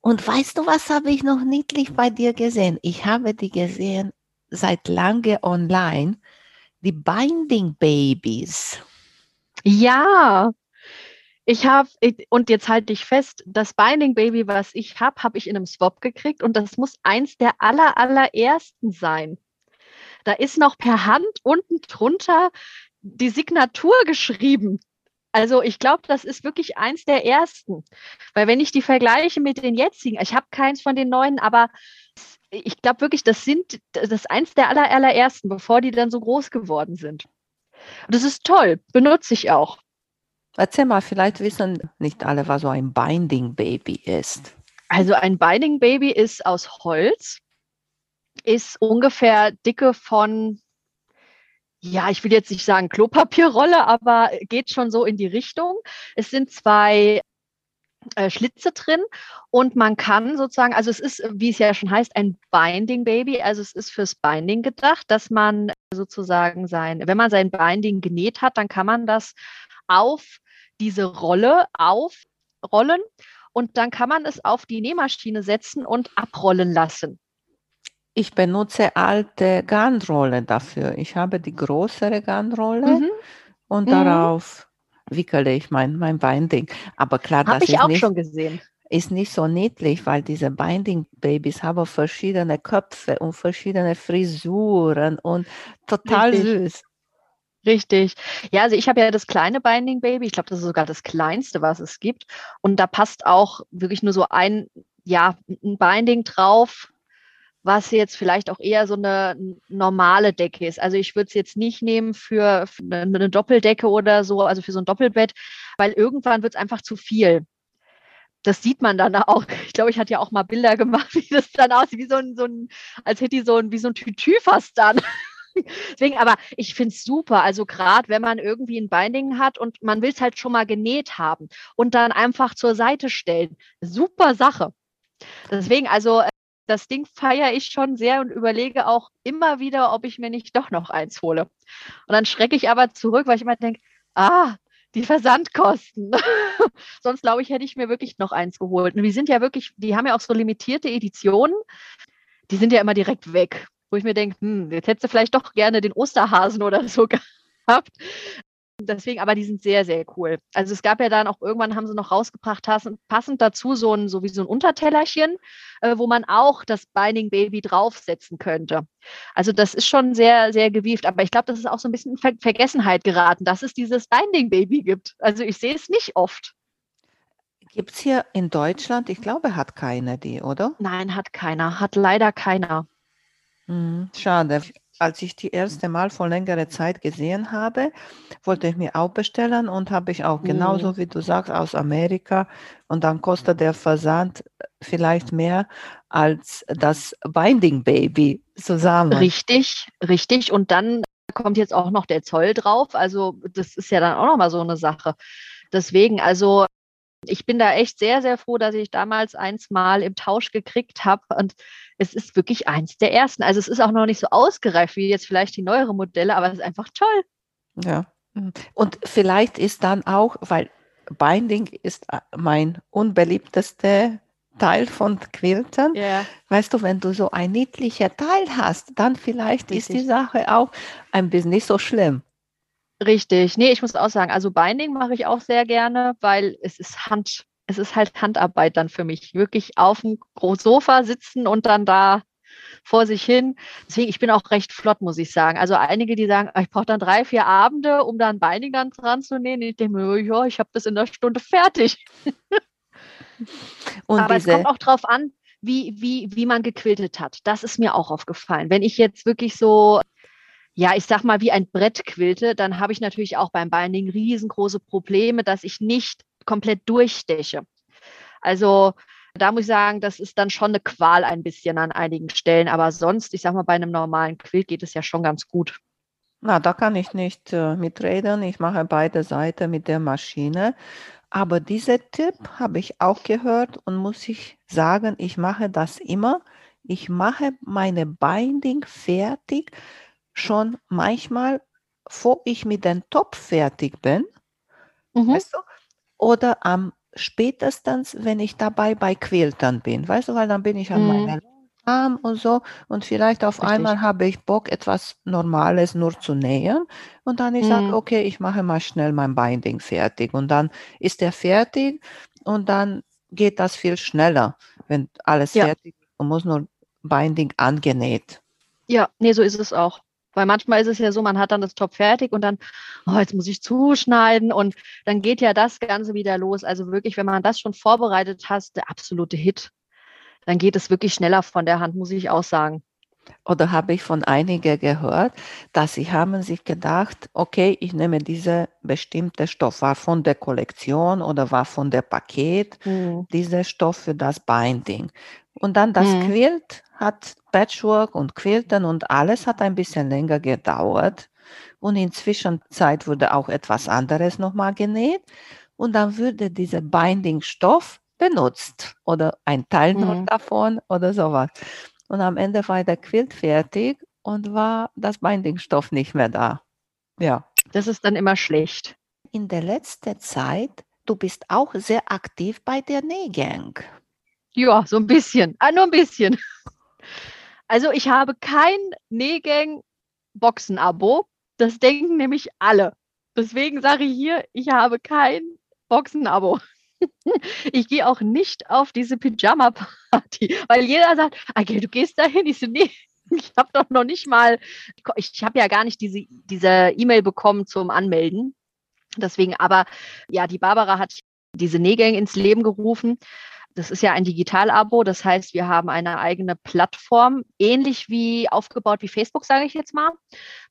Und weißt du, was habe ich noch niedlich bei dir gesehen? Ich habe die gesehen seit lange online, die Binding Babies. Ja, ich habe, und jetzt halte ich fest, das Binding Baby, was ich habe, habe ich in einem Swap gekriegt und das muss eins der aller, allerersten sein. Da ist noch per Hand unten drunter die Signatur geschrieben. Also ich glaube, das ist wirklich eins der ersten. Weil wenn ich die vergleiche mit den jetzigen, ich habe keins von den neuen, aber ich glaube wirklich, das sind das ist eins der aller, allerersten, bevor die dann so groß geworden sind. Das ist toll, benutze ich auch. Erzähl mal, vielleicht wissen nicht alle, was so ein Binding Baby ist. Also ein Binding Baby ist aus Holz, ist ungefähr Dicke von, ja, ich will jetzt nicht sagen Klopapierrolle, aber geht schon so in die Richtung. Es sind zwei äh, Schlitze drin und man kann sozusagen, also es ist, wie es ja schon heißt, ein Binding Baby, also es ist fürs Binding gedacht, dass man sozusagen sein, wenn man sein Binding genäht hat, dann kann man das auf diese Rolle aufrollen und dann kann man es auf die Nähmaschine setzen und abrollen lassen. Ich benutze alte Garnrolle dafür. Ich habe die größere Garnrolle mhm. und mhm. darauf wickele ich mein, mein Binding. Aber klar, Hab das ich ist auch nicht, schon gesehen. ist nicht so niedlich, weil diese Binding-Babys haben verschiedene Köpfe und verschiedene Frisuren und total Richtig. süß. Richtig. Ja, also ich habe ja das kleine Binding Baby. Ich glaube, das ist sogar das kleinste, was es gibt. Und da passt auch wirklich nur so ein, ja, ein Binding drauf, was jetzt vielleicht auch eher so eine normale Decke ist. Also ich würde es jetzt nicht nehmen für, eine Doppeldecke oder so, also für so ein Doppelbett, weil irgendwann wird es einfach zu viel. Das sieht man dann auch. Ich glaube, ich hatte ja auch mal Bilder gemacht, wie das dann aussieht, wie so ein, so ein als hätte ich so ein, wie so ein Tütü fast dann. Deswegen, aber ich finde es super. Also gerade wenn man irgendwie ein Binding hat und man will es halt schon mal genäht haben und dann einfach zur Seite stellen. Super Sache. Deswegen, also äh, das Ding feiere ich schon sehr und überlege auch immer wieder, ob ich mir nicht doch noch eins hole. Und dann schrecke ich aber zurück, weil ich immer denke, ah, die Versandkosten. Sonst glaube ich, hätte ich mir wirklich noch eins geholt. Und die sind ja wirklich, die haben ja auch so limitierte Editionen. Die sind ja immer direkt weg wo ich mir denke, hm, jetzt hättest du vielleicht doch gerne den Osterhasen oder so gehabt. Deswegen, aber die sind sehr, sehr cool. Also es gab ja dann auch irgendwann haben sie noch rausgebracht, passend dazu so ein, so wie so ein Untertellerchen, äh, wo man auch das Binding Baby draufsetzen könnte. Also das ist schon sehr, sehr gewieft. Aber ich glaube, das ist auch so ein bisschen in Ver Vergessenheit geraten, dass es dieses Binding Baby gibt. Also ich sehe es nicht oft. Gibt es hier in Deutschland, ich glaube, hat keiner die, oder? Nein, hat keiner. Hat leider keiner. Mhm, schade. Als ich die erste Mal vor längerer Zeit gesehen habe, wollte ich mir auch bestellen und habe ich auch genauso Mhm. wie du sagst aus Amerika und dann kostet der Versand vielleicht mehr als das Binding Baby zusammen. Richtig, richtig. Und dann kommt jetzt auch noch der Zoll drauf. Also das ist ja dann auch nochmal so eine Sache. Deswegen, also ich bin da echt sehr, sehr froh, dass ich damals eins mal im Tausch gekriegt habe. Und es ist wirklich eins der ersten. Also es ist auch noch nicht so ausgereift wie jetzt vielleicht die neueren Modelle, aber es ist einfach toll. Ja. Und vielleicht ist dann auch, weil Binding ist äh, mein unbeliebtester Teil von Quiltern. Ja. Weißt du, wenn du so ein niedlicher Teil hast, dann vielleicht ist die Richtig. Sache auch ein bisschen nicht so schlimm. Richtig. Nee, ich muss auch sagen, also Binding mache ich auch sehr gerne, weil es ist Hand, es ist halt Handarbeit dann für mich. Wirklich auf dem Sofa sitzen und dann da vor sich hin. Deswegen, ich bin auch recht flott, muss ich sagen. Also einige, die sagen, "Ah, ich brauche dann drei, vier Abende, um dann Binding dann dran zu nähen. Ich denke mir, ja, ich habe das in einer Stunde fertig. Und Aber es diese, kommt auch drauf an, wie, wie, wie man gequiltet hat. Das ist mir auch aufgefallen. Wenn ich jetzt wirklich so, ja, ich sag mal, wie ein Brett quilte, dann habe ich natürlich auch beim Binding riesengroße Probleme, dass ich nicht komplett durchsteche. Also da muss ich sagen, das ist dann schon eine Qual ein bisschen an einigen Stellen. Aber sonst, ich sag mal, bei einem normalen Quilt geht es ja schon ganz gut. na, da kann ich nicht äh, mitreden. Ich mache beide Seiten mit der Maschine. Aber diesen Tipp habe ich auch gehört und muss ich sagen, ich mache das immer. Ich mache meine Binding fertig schon manchmal, bevor ich mit dem Topf fertig bin. Mhm. Weißt du? Oder am spätestens, wenn ich dabei bei Quiltern bin, weißt du, weil dann bin ich an Mhm. meiner Arm und so und vielleicht auf Richtig. einmal habe ich Bock, etwas Normales nur zu nähen und dann ich sage, Mhm. okay, ich mache mal schnell mein Binding fertig und dann ist er fertig und dann geht das viel schneller, wenn alles Ja. fertig ist und muss nur Binding angenäht. Ja, nee, so ist es auch. Weil manchmal ist es ja so, man hat dann das Top fertig und dann, oh, jetzt muss ich zuschneiden und dann geht ja das Ganze wieder los. Also wirklich, wenn man das schon vorbereitet hat, der absolute Hit. Dann geht es wirklich schneller von der Hand, muss ich auch sagen. Oder habe ich von einigen gehört, dass sie haben sich gedacht, okay, ich nehme diese bestimmte Stoff, war von der Kollektion oder war von der Paket, dieser Stoff für das Binding. Und dann das Mhm. Quilt hat Patchwork und Quilten und alles hat ein bisschen länger gedauert. Und in Zwischenzeit wurde auch etwas anderes nochmal genäht. Und dann würde dieser Binding-Stoff benutzt oder ein Teil Mhm. davon oder sowas. Und am Ende war der Quilt fertig und war das Binding-Stoff nicht mehr da. Ja. Das ist dann immer schlecht. In der letzten Zeit, du bist auch sehr aktiv bei der Nähgang. Ja, so ein bisschen. Ah, nur ein bisschen. Also ich habe kein Nähgang-Boxen-Abo. Das denken nämlich alle. Deswegen sage ich hier, ich habe kein Boxen-Abo. Ich gehe auch nicht auf diese Pyjama-Party, weil jeder sagt, okay, du gehst dahin. Ich so, nee, Ich habe doch noch nicht mal, ich habe ja gar nicht diese diese E-Mail bekommen zum Anmelden. Deswegen, aber ja, die Barbara hat diese Nähgang ins Leben gerufen. Das ist ja ein Digital-Abo, das heißt, wir haben eine eigene Plattform, ähnlich wie aufgebaut wie Facebook, sage ich jetzt mal.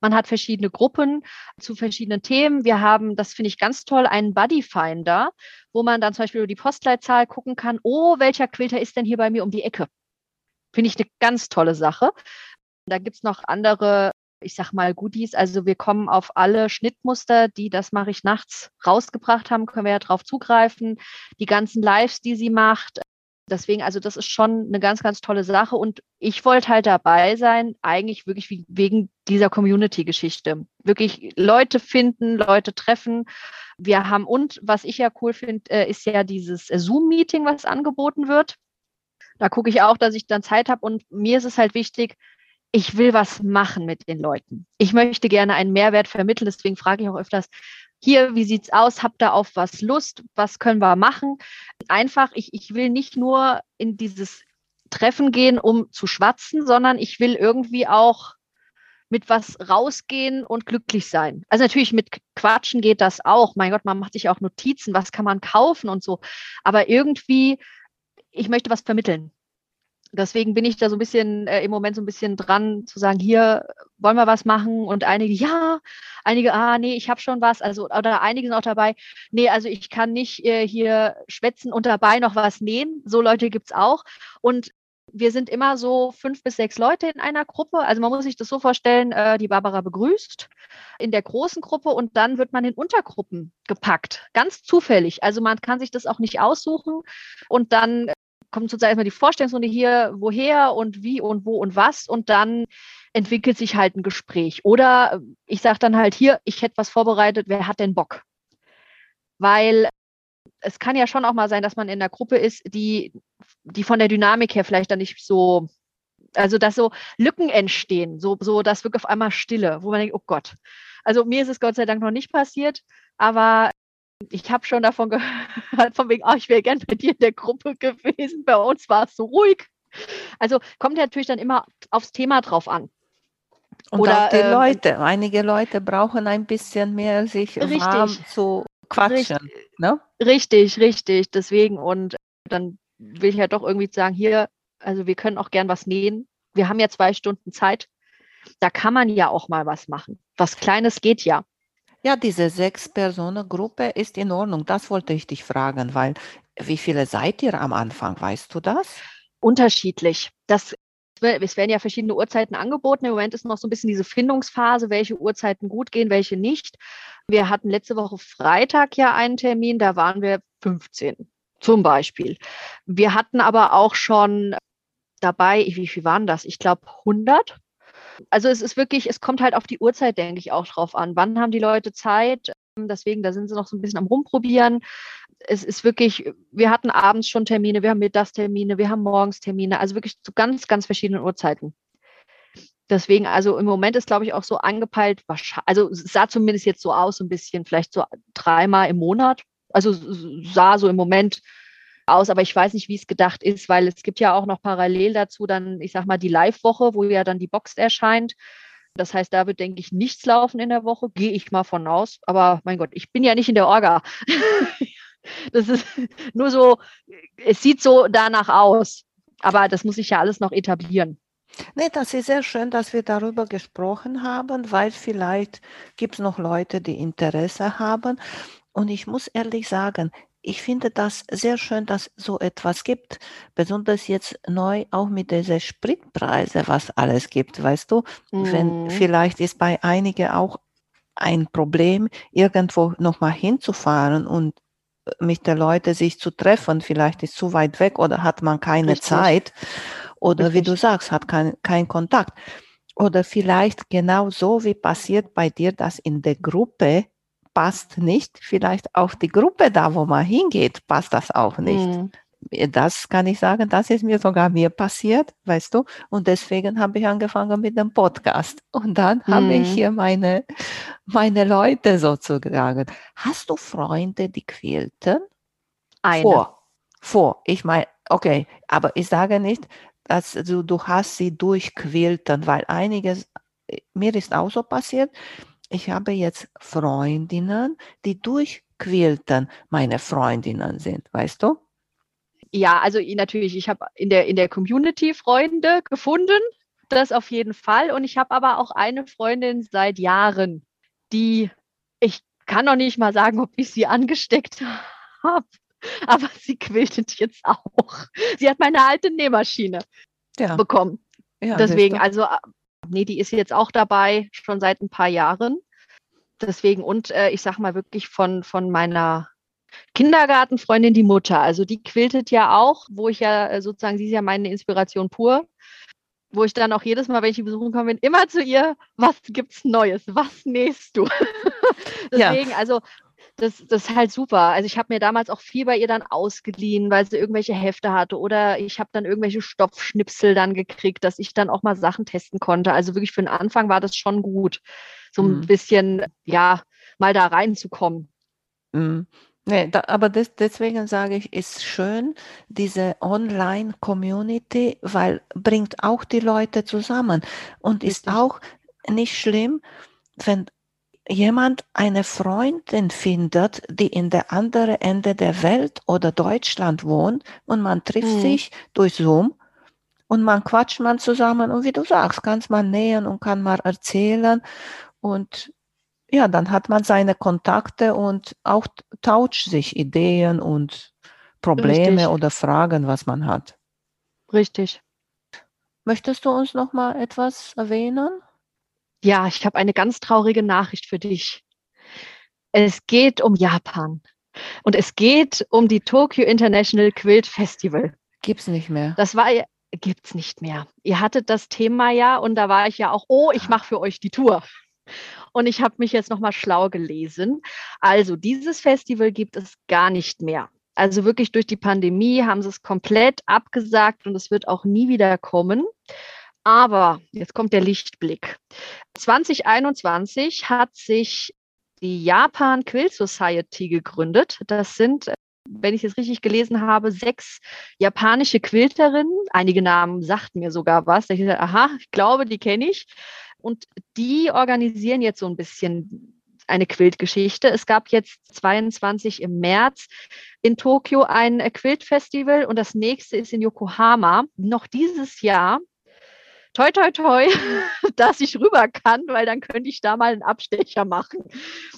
Man hat verschiedene Gruppen zu verschiedenen Themen. Wir haben, das finde ich ganz toll, einen Buddy Finder, wo man dann zum Beispiel über die Postleitzahl gucken kann, oh, welcher Quilter ist denn hier bei mir um die Ecke? Finde ich eine ganz tolle Sache. Da gibt es noch andere ich sag mal, Goodies. Also wir kommen auf alle Schnittmuster, die das mache ich nachts rausgebracht haben, können wir ja drauf zugreifen. Die ganzen Lives, die sie macht. Deswegen, also das ist schon eine ganz, ganz tolle Sache. Und ich wollte halt dabei sein, eigentlich wirklich wegen dieser Community-Geschichte. Wirklich Leute finden, Leute treffen. Wir haben und was ich ja cool finde, äh, ist ja dieses Zoom-Meeting, was angeboten wird. Da gucke ich auch, dass ich dann Zeit habe. Und mir ist es halt wichtig, ich will was machen mit den Leuten. Ich möchte gerne einen Mehrwert vermitteln, deswegen frage ich auch öfters, hier, wie sieht's aus? Habt ihr auf was Lust? Was können wir machen? Einfach, ich, ich will nicht nur in dieses Treffen gehen, um zu schwatzen, sondern ich will irgendwie auch mit was rausgehen und glücklich sein. Also natürlich mit Quatschen geht das auch. Mein Gott, man macht sich auch Notizen, was kann man kaufen und so. Aber irgendwie, ich möchte was vermitteln deswegen bin ich da so ein bisschen äh, im Moment so ein bisschen dran zu sagen, hier wollen wir was machen und einige ja, einige ah nee, ich habe schon was, also oder einige sind auch dabei, nee, also ich kann nicht äh, hier schwätzen und dabei noch was nähen. So Leute gibt's auch und wir sind immer so fünf bis sechs Leute in einer Gruppe. Also man muss sich das so vorstellen, äh, die Barbara begrüßt in der großen Gruppe und dann wird man in Untergruppen gepackt. Ganz zufällig. Also man kann sich das auch nicht aussuchen. Und dann kommt sozusagen erstmal die Vorstellungsrunde hier, woher und wie und wo und was und dann entwickelt sich halt ein Gespräch. Oder ich sage dann halt hier, ich hätte was vorbereitet, wer hat denn Bock? Weil es kann ja schon auch mal sein, dass man in einer Gruppe ist, die, die von der Dynamik her vielleicht dann nicht so, also dass so Lücken entstehen, so, so dass wirklich auf einmal Stille, wo man denkt, oh Gott. Also mir ist es Gott sei Dank noch nicht passiert, aber ich habe schon davon gehört, von wegen, oh, ich wäre gern bei dir in der Gruppe gewesen. Bei uns war es so ruhig. Also kommt ja natürlich dann immer aufs Thema drauf an. Und Oder, auch die äh, Leute. Einige Leute brauchen ein bisschen mehr, sich warm zu quatschen. Richtig, ne? richtig, richtig. Deswegen. Und dann will ich ja doch irgendwie sagen, hier, also wir können auch gern was nähen. Wir haben ja zwei Stunden Zeit. Da kann man ja auch mal was machen. Was Kleines geht ja. Ja, diese Sechs-Personen-Gruppe ist in Ordnung. Das wollte ich dich fragen, weil wie viele seid ihr am Anfang? Weißt du das? Unterschiedlich. Das es werden ja verschiedene Uhrzeiten angeboten. Im Moment ist noch so ein bisschen diese Findungsphase, welche Uhrzeiten gut gehen, welche nicht. Wir hatten letzte Woche Freitag ja einen Termin, da waren wir 15 zum Beispiel. Wir hatten aber auch schon dabei, wie viel waren das? Ich glaube 100 also es ist wirklich, es kommt halt auf die Uhrzeit, denke ich, auch drauf an. Wann haben die Leute Zeit? Deswegen, da sind sie noch so ein bisschen am Rumprobieren. Es ist wirklich, wir hatten abends schon Termine, wir haben Mittagstermine, wir haben morgens Termine, also wirklich zu ganz, ganz verschiedenen Uhrzeiten. Deswegen, also im Moment ist, glaube ich, auch so angepeilt, also sah zumindest jetzt so aus, so ein bisschen, vielleicht so dreimal im Monat. Also sah so im Moment aus, aber ich weiß nicht, wie es gedacht ist, weil es gibt ja auch noch parallel dazu dann, ich sag mal, die Live-Woche, wo ja dann die Box erscheint. Das heißt, da wird, denke ich, nichts laufen in der Woche, gehe ich mal von aus. Aber mein Gott, ich bin ja nicht in der Orga. das ist nur so, es sieht so danach aus. Aber das muss ich ja alles noch etablieren. Nee, das ist sehr schön, dass wir darüber gesprochen haben, weil vielleicht gibt es noch Leute, die Interesse haben. Und ich muss ehrlich sagen, ich finde das sehr schön, dass so etwas gibt, besonders jetzt neu auch mit dieser Spritpreise, was alles gibt, weißt du, mhm. wenn vielleicht ist bei einigen auch ein Problem, irgendwo nochmal hinzufahren und äh, mit den Leuten sich zu treffen, vielleicht ist zu weit weg oder hat man keine Richtig. Zeit oder Richtig. wie du sagst, hat kein, kein Kontakt. Oder vielleicht genau so wie passiert bei dir, dass in der Gruppe passt nicht, vielleicht auch die Gruppe da, wo man hingeht, passt das auch nicht. Mhm. Das kann ich sagen, das ist mir sogar mir passiert, weißt du, und deswegen habe ich angefangen mit dem Podcast. Und dann mhm. habe ich hier meine, meine Leute sozusagen. Hast du Freunde, die quälten? Eine. Vor. Vor. Ich meine, okay, aber ich sage nicht, dass du, du hast sie durchquilten, weil einiges, mir ist auch so passiert, ich habe jetzt Freundinnen, die durchquilten meine Freundinnen sind, weißt du? Ja, also natürlich, ich habe in der, in der Community Freunde gefunden, das auf jeden Fall. Und ich habe aber auch eine Freundin seit Jahren, die, ich kann noch nicht mal sagen, ob ich sie angesteckt habe, aber sie quiltet jetzt auch. Sie hat meine alte Nähmaschine ja. bekommen. Ja, Deswegen, also, nee, die ist jetzt auch dabei, schon seit ein paar Jahren. Deswegen, und äh, ich sag mal wirklich von, von meiner Kindergartenfreundin die Mutter. Also die quiltet ja auch, wo ich ja äh, sozusagen, sie ist ja meine Inspiration pur wo ich dann auch jedes Mal, wenn ich die besuchen komme, bin, immer zu ihr, was gibt's Neues? Was nähst du? Deswegen, ja. also das, das ist halt super. Also ich habe mir damals auch viel bei ihr dann ausgeliehen, weil sie irgendwelche Hefte hatte oder ich habe dann irgendwelche Stoffschnipsel dann gekriegt, dass ich dann auch mal Sachen testen konnte. Also wirklich für den Anfang war das schon gut, so ein mhm. bisschen, ja, mal da reinzukommen. Mhm. Nee, da, aber des, deswegen sage ich, ist schön, diese Online-Community, weil bringt auch die Leute zusammen und ist auch nicht schlimm, wenn jemand eine Freundin findet, die in der anderen Ende der Welt oder Deutschland wohnt und man trifft mhm. sich durch Zoom und man quatscht man zusammen und wie du sagst, kann man nähen und kann mal erzählen und ja, dann hat man seine Kontakte und auch tauscht sich Ideen und Probleme Richtig. oder Fragen, was man hat. Richtig. Möchtest du uns noch mal etwas erwähnen? Ja, ich habe eine ganz traurige Nachricht für dich. Es geht um Japan und es geht um die Tokyo International Quilt Festival. Gibt's nicht mehr. Das war gibt's nicht mehr. Ihr hattet das Thema ja und da war ich ja auch, oh, ich mache für euch die Tour. Und ich habe mich jetzt nochmal schlau gelesen. Also dieses Festival gibt es gar nicht mehr. Also wirklich durch die Pandemie haben sie es komplett abgesagt und es wird auch nie wieder kommen. Aber jetzt kommt der Lichtblick. 2021 hat sich die Japan Quill Society gegründet. Das sind, wenn ich es richtig gelesen habe, sechs japanische Quilterinnen. Einige Namen sagten mir sogar was. Ich dachte, aha, ich glaube, die kenne ich. Und die organisieren jetzt so ein bisschen eine Quiltgeschichte. Es gab jetzt 22 im März in Tokio ein Quilt-Festival und das nächste ist in Yokohama. Noch dieses Jahr toi, toi, toi, dass ich rüber kann, weil dann könnte ich da mal einen Abstecher machen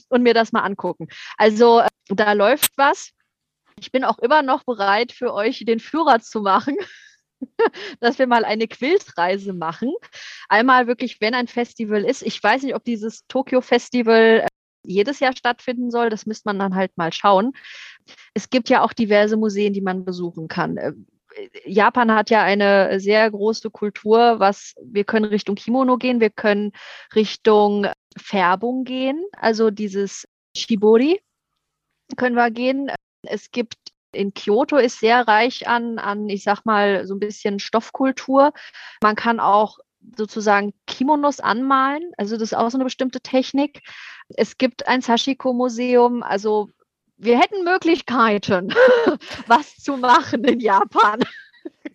und mir das mal angucken. Also da läuft was. Ich bin auch immer noch bereit, für euch den Führer zu machen dass wir mal eine Quiltreise machen. Einmal wirklich, wenn ein Festival ist. Ich weiß nicht, ob dieses Tokio-Festival äh, jedes Jahr stattfinden soll. Das müsste man dann halt mal schauen. Es gibt ja auch diverse Museen, die man besuchen kann. Japan hat ja eine sehr große Kultur, was wir können Richtung Kimono gehen, wir können Richtung Färbung gehen, also dieses Shibori können wir gehen. Es gibt in Kyoto ist sehr reich an, an, ich sag mal, so ein bisschen Stoffkultur. Man kann auch sozusagen Kimonos anmalen, also das ist auch so eine bestimmte Technik. Es gibt ein Sashiko-Museum, also wir hätten Möglichkeiten, was zu machen in Japan.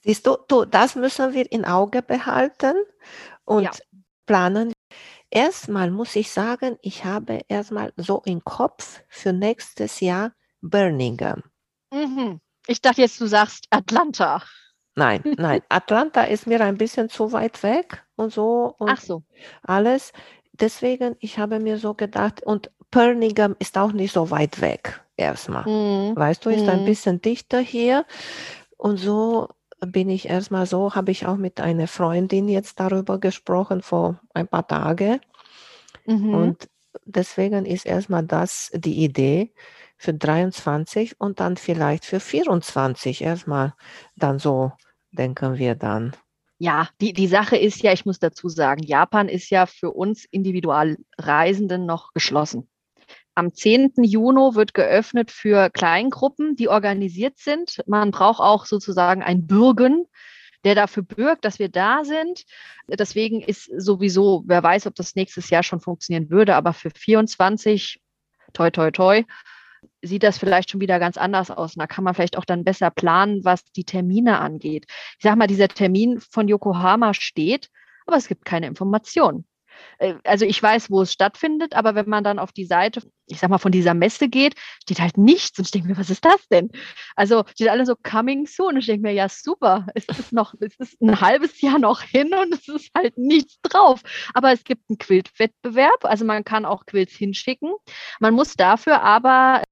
Siehst du, du, das müssen wir in Auge behalten und ja. planen. Erstmal muss ich sagen, ich habe erstmal so im Kopf für nächstes Jahr Birmingham. Mhm. Ich dachte jetzt, du sagst Atlanta. Nein, nein. Atlanta ist mir ein bisschen zu weit weg und so und Ach so. alles. Deswegen, ich habe mir so gedacht, und Birmingham ist auch nicht so weit weg, erstmal. Mm. Weißt du, ist mm. ein mhm. bisschen dichter hier. Und so bin ich erstmal so, habe ich auch mit einer Freundin jetzt darüber gesprochen vor ein paar Tagen. Mhm. Und deswegen ist erstmal das die Idee, für 23 und dann vielleicht für 24 erstmal dann so denken wir dann. Ja, die, die Sache ist ja, ich muss dazu sagen, Japan ist ja für uns Individualreisenden noch geschlossen. Am 10. Juni wird geöffnet für Kleingruppen, die organisiert sind. Man braucht auch sozusagen ein Bürgen, der dafür bürgt, dass wir da sind. Deswegen ist sowieso, wer weiß, ob das nächstes Jahr schon funktionieren würde, aber für 24, toi, toi, toi, sieht das vielleicht schon wieder ganz anders aus. Und da kann man vielleicht auch dann besser planen, was die Termine angeht. Ich sage mal, dieser Termin von Yokohama steht, aber es gibt keine Informationen. Äh, also ich weiß, wo es stattfindet, aber wenn man dann auf die Seite, ich sag mal, von dieser Messe geht, steht halt nichts. Und ich denke mir, was ist das denn? Also steht alle so coming soon. Und ich denke mir, ja, super, es ist noch, es ist ein halbes Jahr noch hin und es ist halt nichts drauf. Aber es gibt einen Quilt-Wettbewerb, also man kann auch Quilts hinschicken. Man muss dafür aber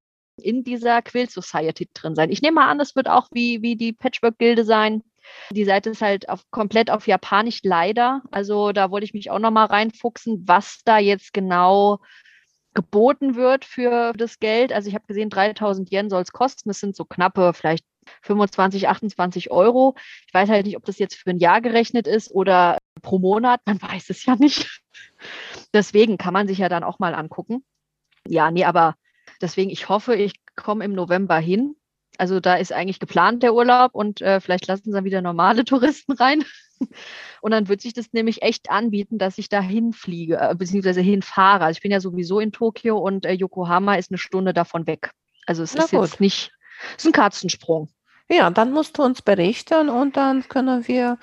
in dieser Quilt Society drin sein. Ich nehme mal an, das wird auch wie, wie die Patchwork-Gilde sein. Die Seite ist halt auf, komplett auf Japanisch leider. Also da wollte ich mich auch nochmal reinfuchsen, was da jetzt genau geboten wird für das Geld. Also ich habe gesehen, 3000 Yen soll es kosten. Das sind so knappe, vielleicht 25, 28 Euro. Ich weiß halt nicht, ob das jetzt für ein Jahr gerechnet ist oder pro Monat. Man weiß es ja nicht. Deswegen kann man sich ja dann auch mal angucken. Ja, nee, aber deswegen, ich hoffe, ich komme im November hin. Also da ist eigentlich geplant der Urlaub und äh, vielleicht lassen sie dann wieder normale Touristen rein. Und dann wird sich das nämlich echt anbieten, dass ich da hinfliege, äh, beziehungsweise hinfahre. Also ich bin ja sowieso in Tokio und äh, Yokohama ist eine Stunde davon weg. Also es Na ist gut. jetzt nicht, es ist ein Katzensprung. Ja, dann musst du uns berichten und dann können wir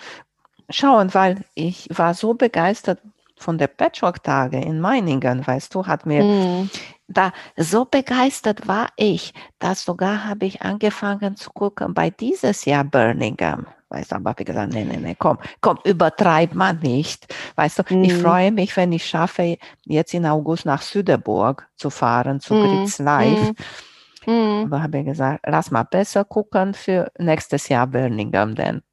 schauen, weil ich war so begeistert von der Patchwork-Tage in Meiningen, weißt du, hat mir mm da so begeistert war ich, dass sogar habe ich angefangen zu gucken bei dieses Jahr Birmingham. Weißt du, aber wie gesagt, nee, nee, nee, komm, komm, übertreib mal nicht. Weißt du, mhm. ich freue mich, wenn ich schaffe, jetzt in August nach Süderburg zu fahren, zu mhm. Gritz Live. Mhm. mhm. Aber habe ich gesagt, lass mal besser gucken für nächstes Jahr Birmingham denn.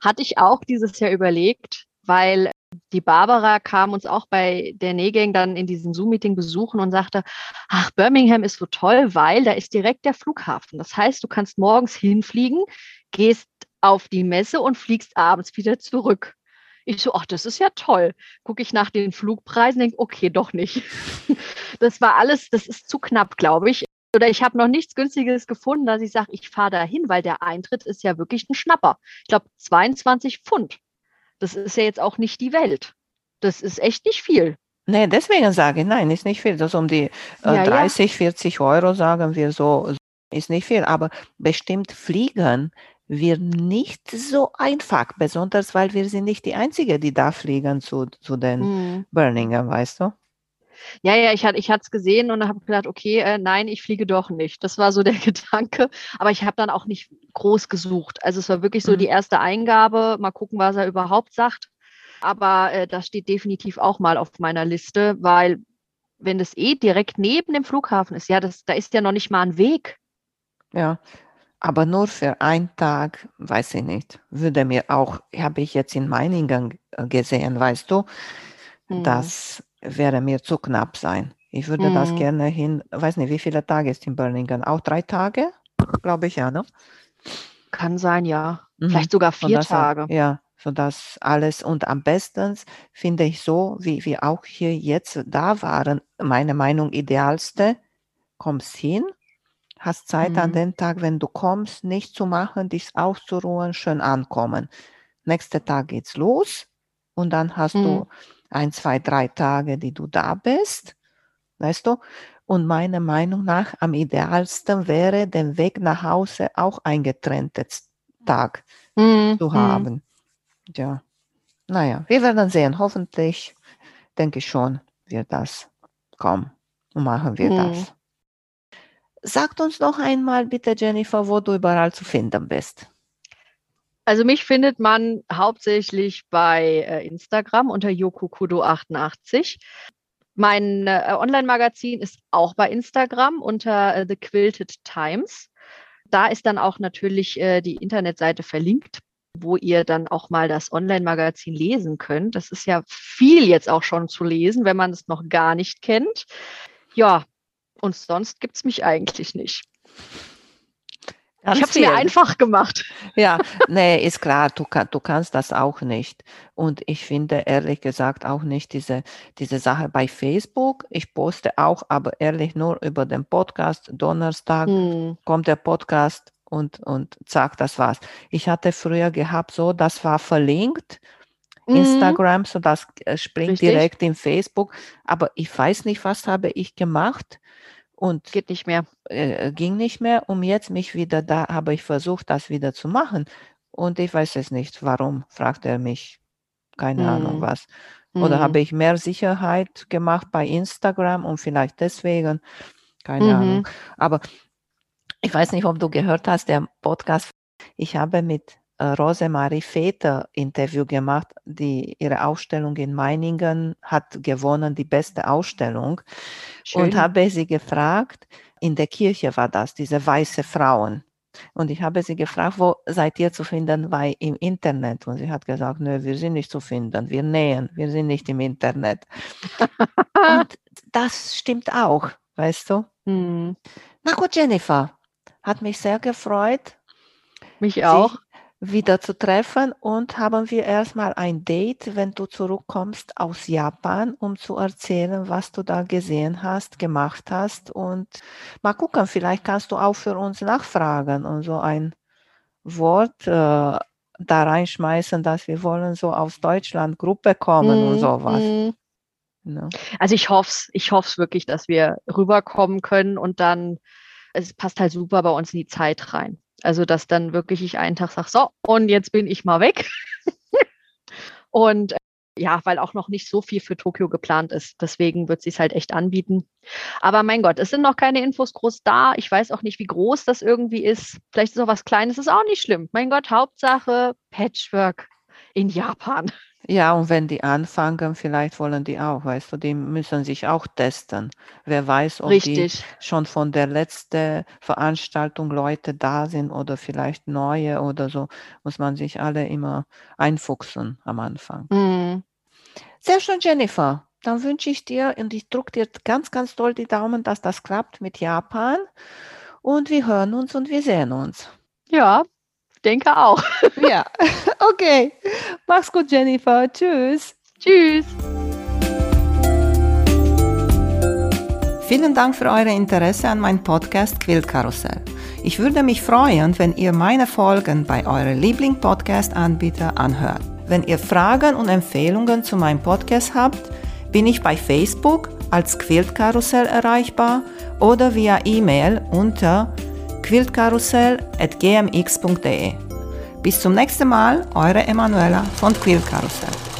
Hatte ich auch dieses Jahr überlegt, weil die Barbara kam uns auch bei der Nähgang dann in diesem Zoom-Meeting besuchen und sagte, ach, Birmingham ist so toll, weil da ist direkt der Flughafen. Das heißt, du kannst morgens hinfliegen, gehst auf die Messe und fliegst abends wieder zurück. Ich so, ach, das ist ja toll. Gucke ich nach den Flugpreisen, denke, okay, doch nicht. Das war alles, das ist zu knapp, glaube ich. Oder ich habe noch nichts Günstiges gefunden, dass ich sage, ich fahre da hin, weil der Eintritt ist ja wirklich ein Schnapper. Ich glaube, 22 Pfund. Das ist ja jetzt auch nicht die Welt. Das ist echt nicht viel. Nee, deswegen sage ich, nein, ist nicht viel. Das um die äh, ja, 30, ja. 40 Euro sagen wir so, ist nicht viel. Aber bestimmt fliegen wir nicht so einfach, besonders weil wir sind nicht die Einzige, die da fliegen zu, zu den mhm. Birmingham, weißt du? Ja, ja, ich hatte ich es gesehen und habe gedacht, okay, äh, nein, ich fliege doch nicht. Das war so der Gedanke. Aber ich habe dann auch nicht groß gesucht. Also es war wirklich so mhm. die erste Eingabe, mal gucken, was er überhaupt sagt. Aber äh, das steht definitiv auch mal auf meiner Liste, weil wenn das eh direkt neben dem Flughafen ist, ja, das, da ist ja noch nicht mal ein Weg. Ja, aber nur für einen Tag, weiß ich nicht, würde mir auch, habe ich jetzt in Meiningen gesehen, weißt du, mhm. dass wäre mir zu knapp sein. Ich würde mhm. das gerne hin, weiß nicht, wie viele Tage ist in Birmingham? Auch drei Tage? Glaube ich, ja, ne? Kann sein, ja. Mhm. Vielleicht sogar vier so Tage. Ja, so das alles. Und am besten finde ich so, wie wir auch hier jetzt da waren, meine Meinung idealste, kommst hin, hast Zeit mhm. an den Tag, wenn du kommst, nichts zu machen, dich auszuruhen, schön ankommen. Nächster Tag geht's los und dann hast mhm. du ein, zwei, drei Tage, die du da bist, weißt du? Und meiner Meinung nach am idealsten wäre, den Weg nach Hause auch ein getrenntes Tag mm, zu haben. Mm. Ja, naja, wir werden sehen. Hoffentlich, denke ich schon, wird das kommen und machen wir mm. das. Sagt uns noch einmal bitte, Jennifer, wo du überall zu finden bist. Also mich findet man hauptsächlich bei äh, Instagram unter yokokudo88. Mein äh, Online-Magazin ist auch bei Instagram unter äh, The Quilted Times. Da ist dann auch natürlich die Internetseite verlinkt, wo ihr dann auch mal das Online-Magazin lesen könnt. Das ist ja viel jetzt auch schon zu lesen, wenn man es noch gar nicht kennt. Ja, und sonst gibt es mich eigentlich nicht. Ganz ich habe es mir einfach gemacht. Ja, nee, ist klar, du, du kannst das auch nicht. Und ich finde ehrlich gesagt auch nicht diese, diese Sache bei Facebook. Ich poste auch, aber ehrlich nur über den Podcast. Donnerstag hm. kommt der Podcast und, und zack, das war's. Ich hatte früher gehabt, so, das war verlinkt. Mhm. Instagram, so das äh, springt Richtig. direkt in Facebook. Aber ich weiß nicht, was habe ich gemacht Und Geht nicht mehr. äh, ging nicht mehr. Um jetzt mich wieder da, habe ich versucht, das wieder zu machen. Und ich weiß es nicht, warum, fragt er mich. Keine Ahnung Hm. was. Oder Hm. habe ich mehr Sicherheit gemacht bei Instagram und vielleicht deswegen, keine Ahnung. Mhm. Aber ich weiß nicht, ob du gehört hast, der Podcast. Ich habe mit äh, Rosemarie Veter Interview gemacht, die ihre Ausstellung in Meiningen hat gewonnen, die beste Ausstellung. Und Schön. habe sie gefragt, in der Kirche war das, diese weiße Frauen. Und ich habe sie gefragt, wo seid ihr zu finden bei im Internet? Und sie hat gesagt, nö, wir sind nicht zu finden, wir nähen, wir sind nicht im Internet. Und das stimmt auch, weißt du? Hm. Na gut, Jennifer, hat mich sehr gefreut, Mich auch. Wieder zu treffen und haben wir erstmal ein Date, wenn du zurückkommst aus Japan, um zu erzählen, was du da gesehen hast, gemacht hast und mal gucken, vielleicht kannst du auch für uns nachfragen und so ein Wort äh, da reinschmeißen, dass wir wollen so aus Deutschland Gruppe kommen und Hm, sowas. hm. Ne? Also ich hoffe es, ich hoffe es wirklich, dass wir rüberkommen können und dann, es passt halt super bei uns in die Zeit rein. Also dass dann wirklich ich einen Tag sage, so, und jetzt bin ich mal weg. und äh, ja, weil auch noch nicht so viel für Tokio geplant ist. Deswegen wird es halt echt anbieten. Aber mein Gott, es sind noch keine Infos groß da. Ich weiß auch nicht, wie groß das irgendwie ist. Vielleicht ist auch was Kleines, ist auch nicht schlimm. Mein Gott, Hauptsache Patchwork in Japan. Ja, und wenn die anfangen, vielleicht wollen die auch, weißt du, die müssen sich auch testen. Wer weiß, ob die Richtig. schon von der letzten Veranstaltung Leute da sind oder vielleicht neue oder so, muss man sich alle immer einfuchsen am Anfang. Mm. Sehr schön, Jennifer. Dann wünsche ich dir und ich drücke dir ganz, ganz doll die Daumen, dass das klappt mit Japan. Und wir hören uns und wir sehen uns. Ja, denke auch. Ja, okay. Mach's gut, Jennifer. Tschüss. Tschüss. Vielen Dank für euer Interesse an meinem Podcast Quiltkarussell. Ich würde mich freuen, wenn ihr meine Folgen bei eurem Liebling-Podcast-Anbieter anhört. Wenn ihr Fragen und Empfehlungen zu meinem Podcast habt, bin ich bei Facebook als Quiltkarussell erreichbar oder via E-Mail unter quiltkarussell.gmx.de. Bis zum nächsten Mal, eure Emanuela von Quiltkarussell.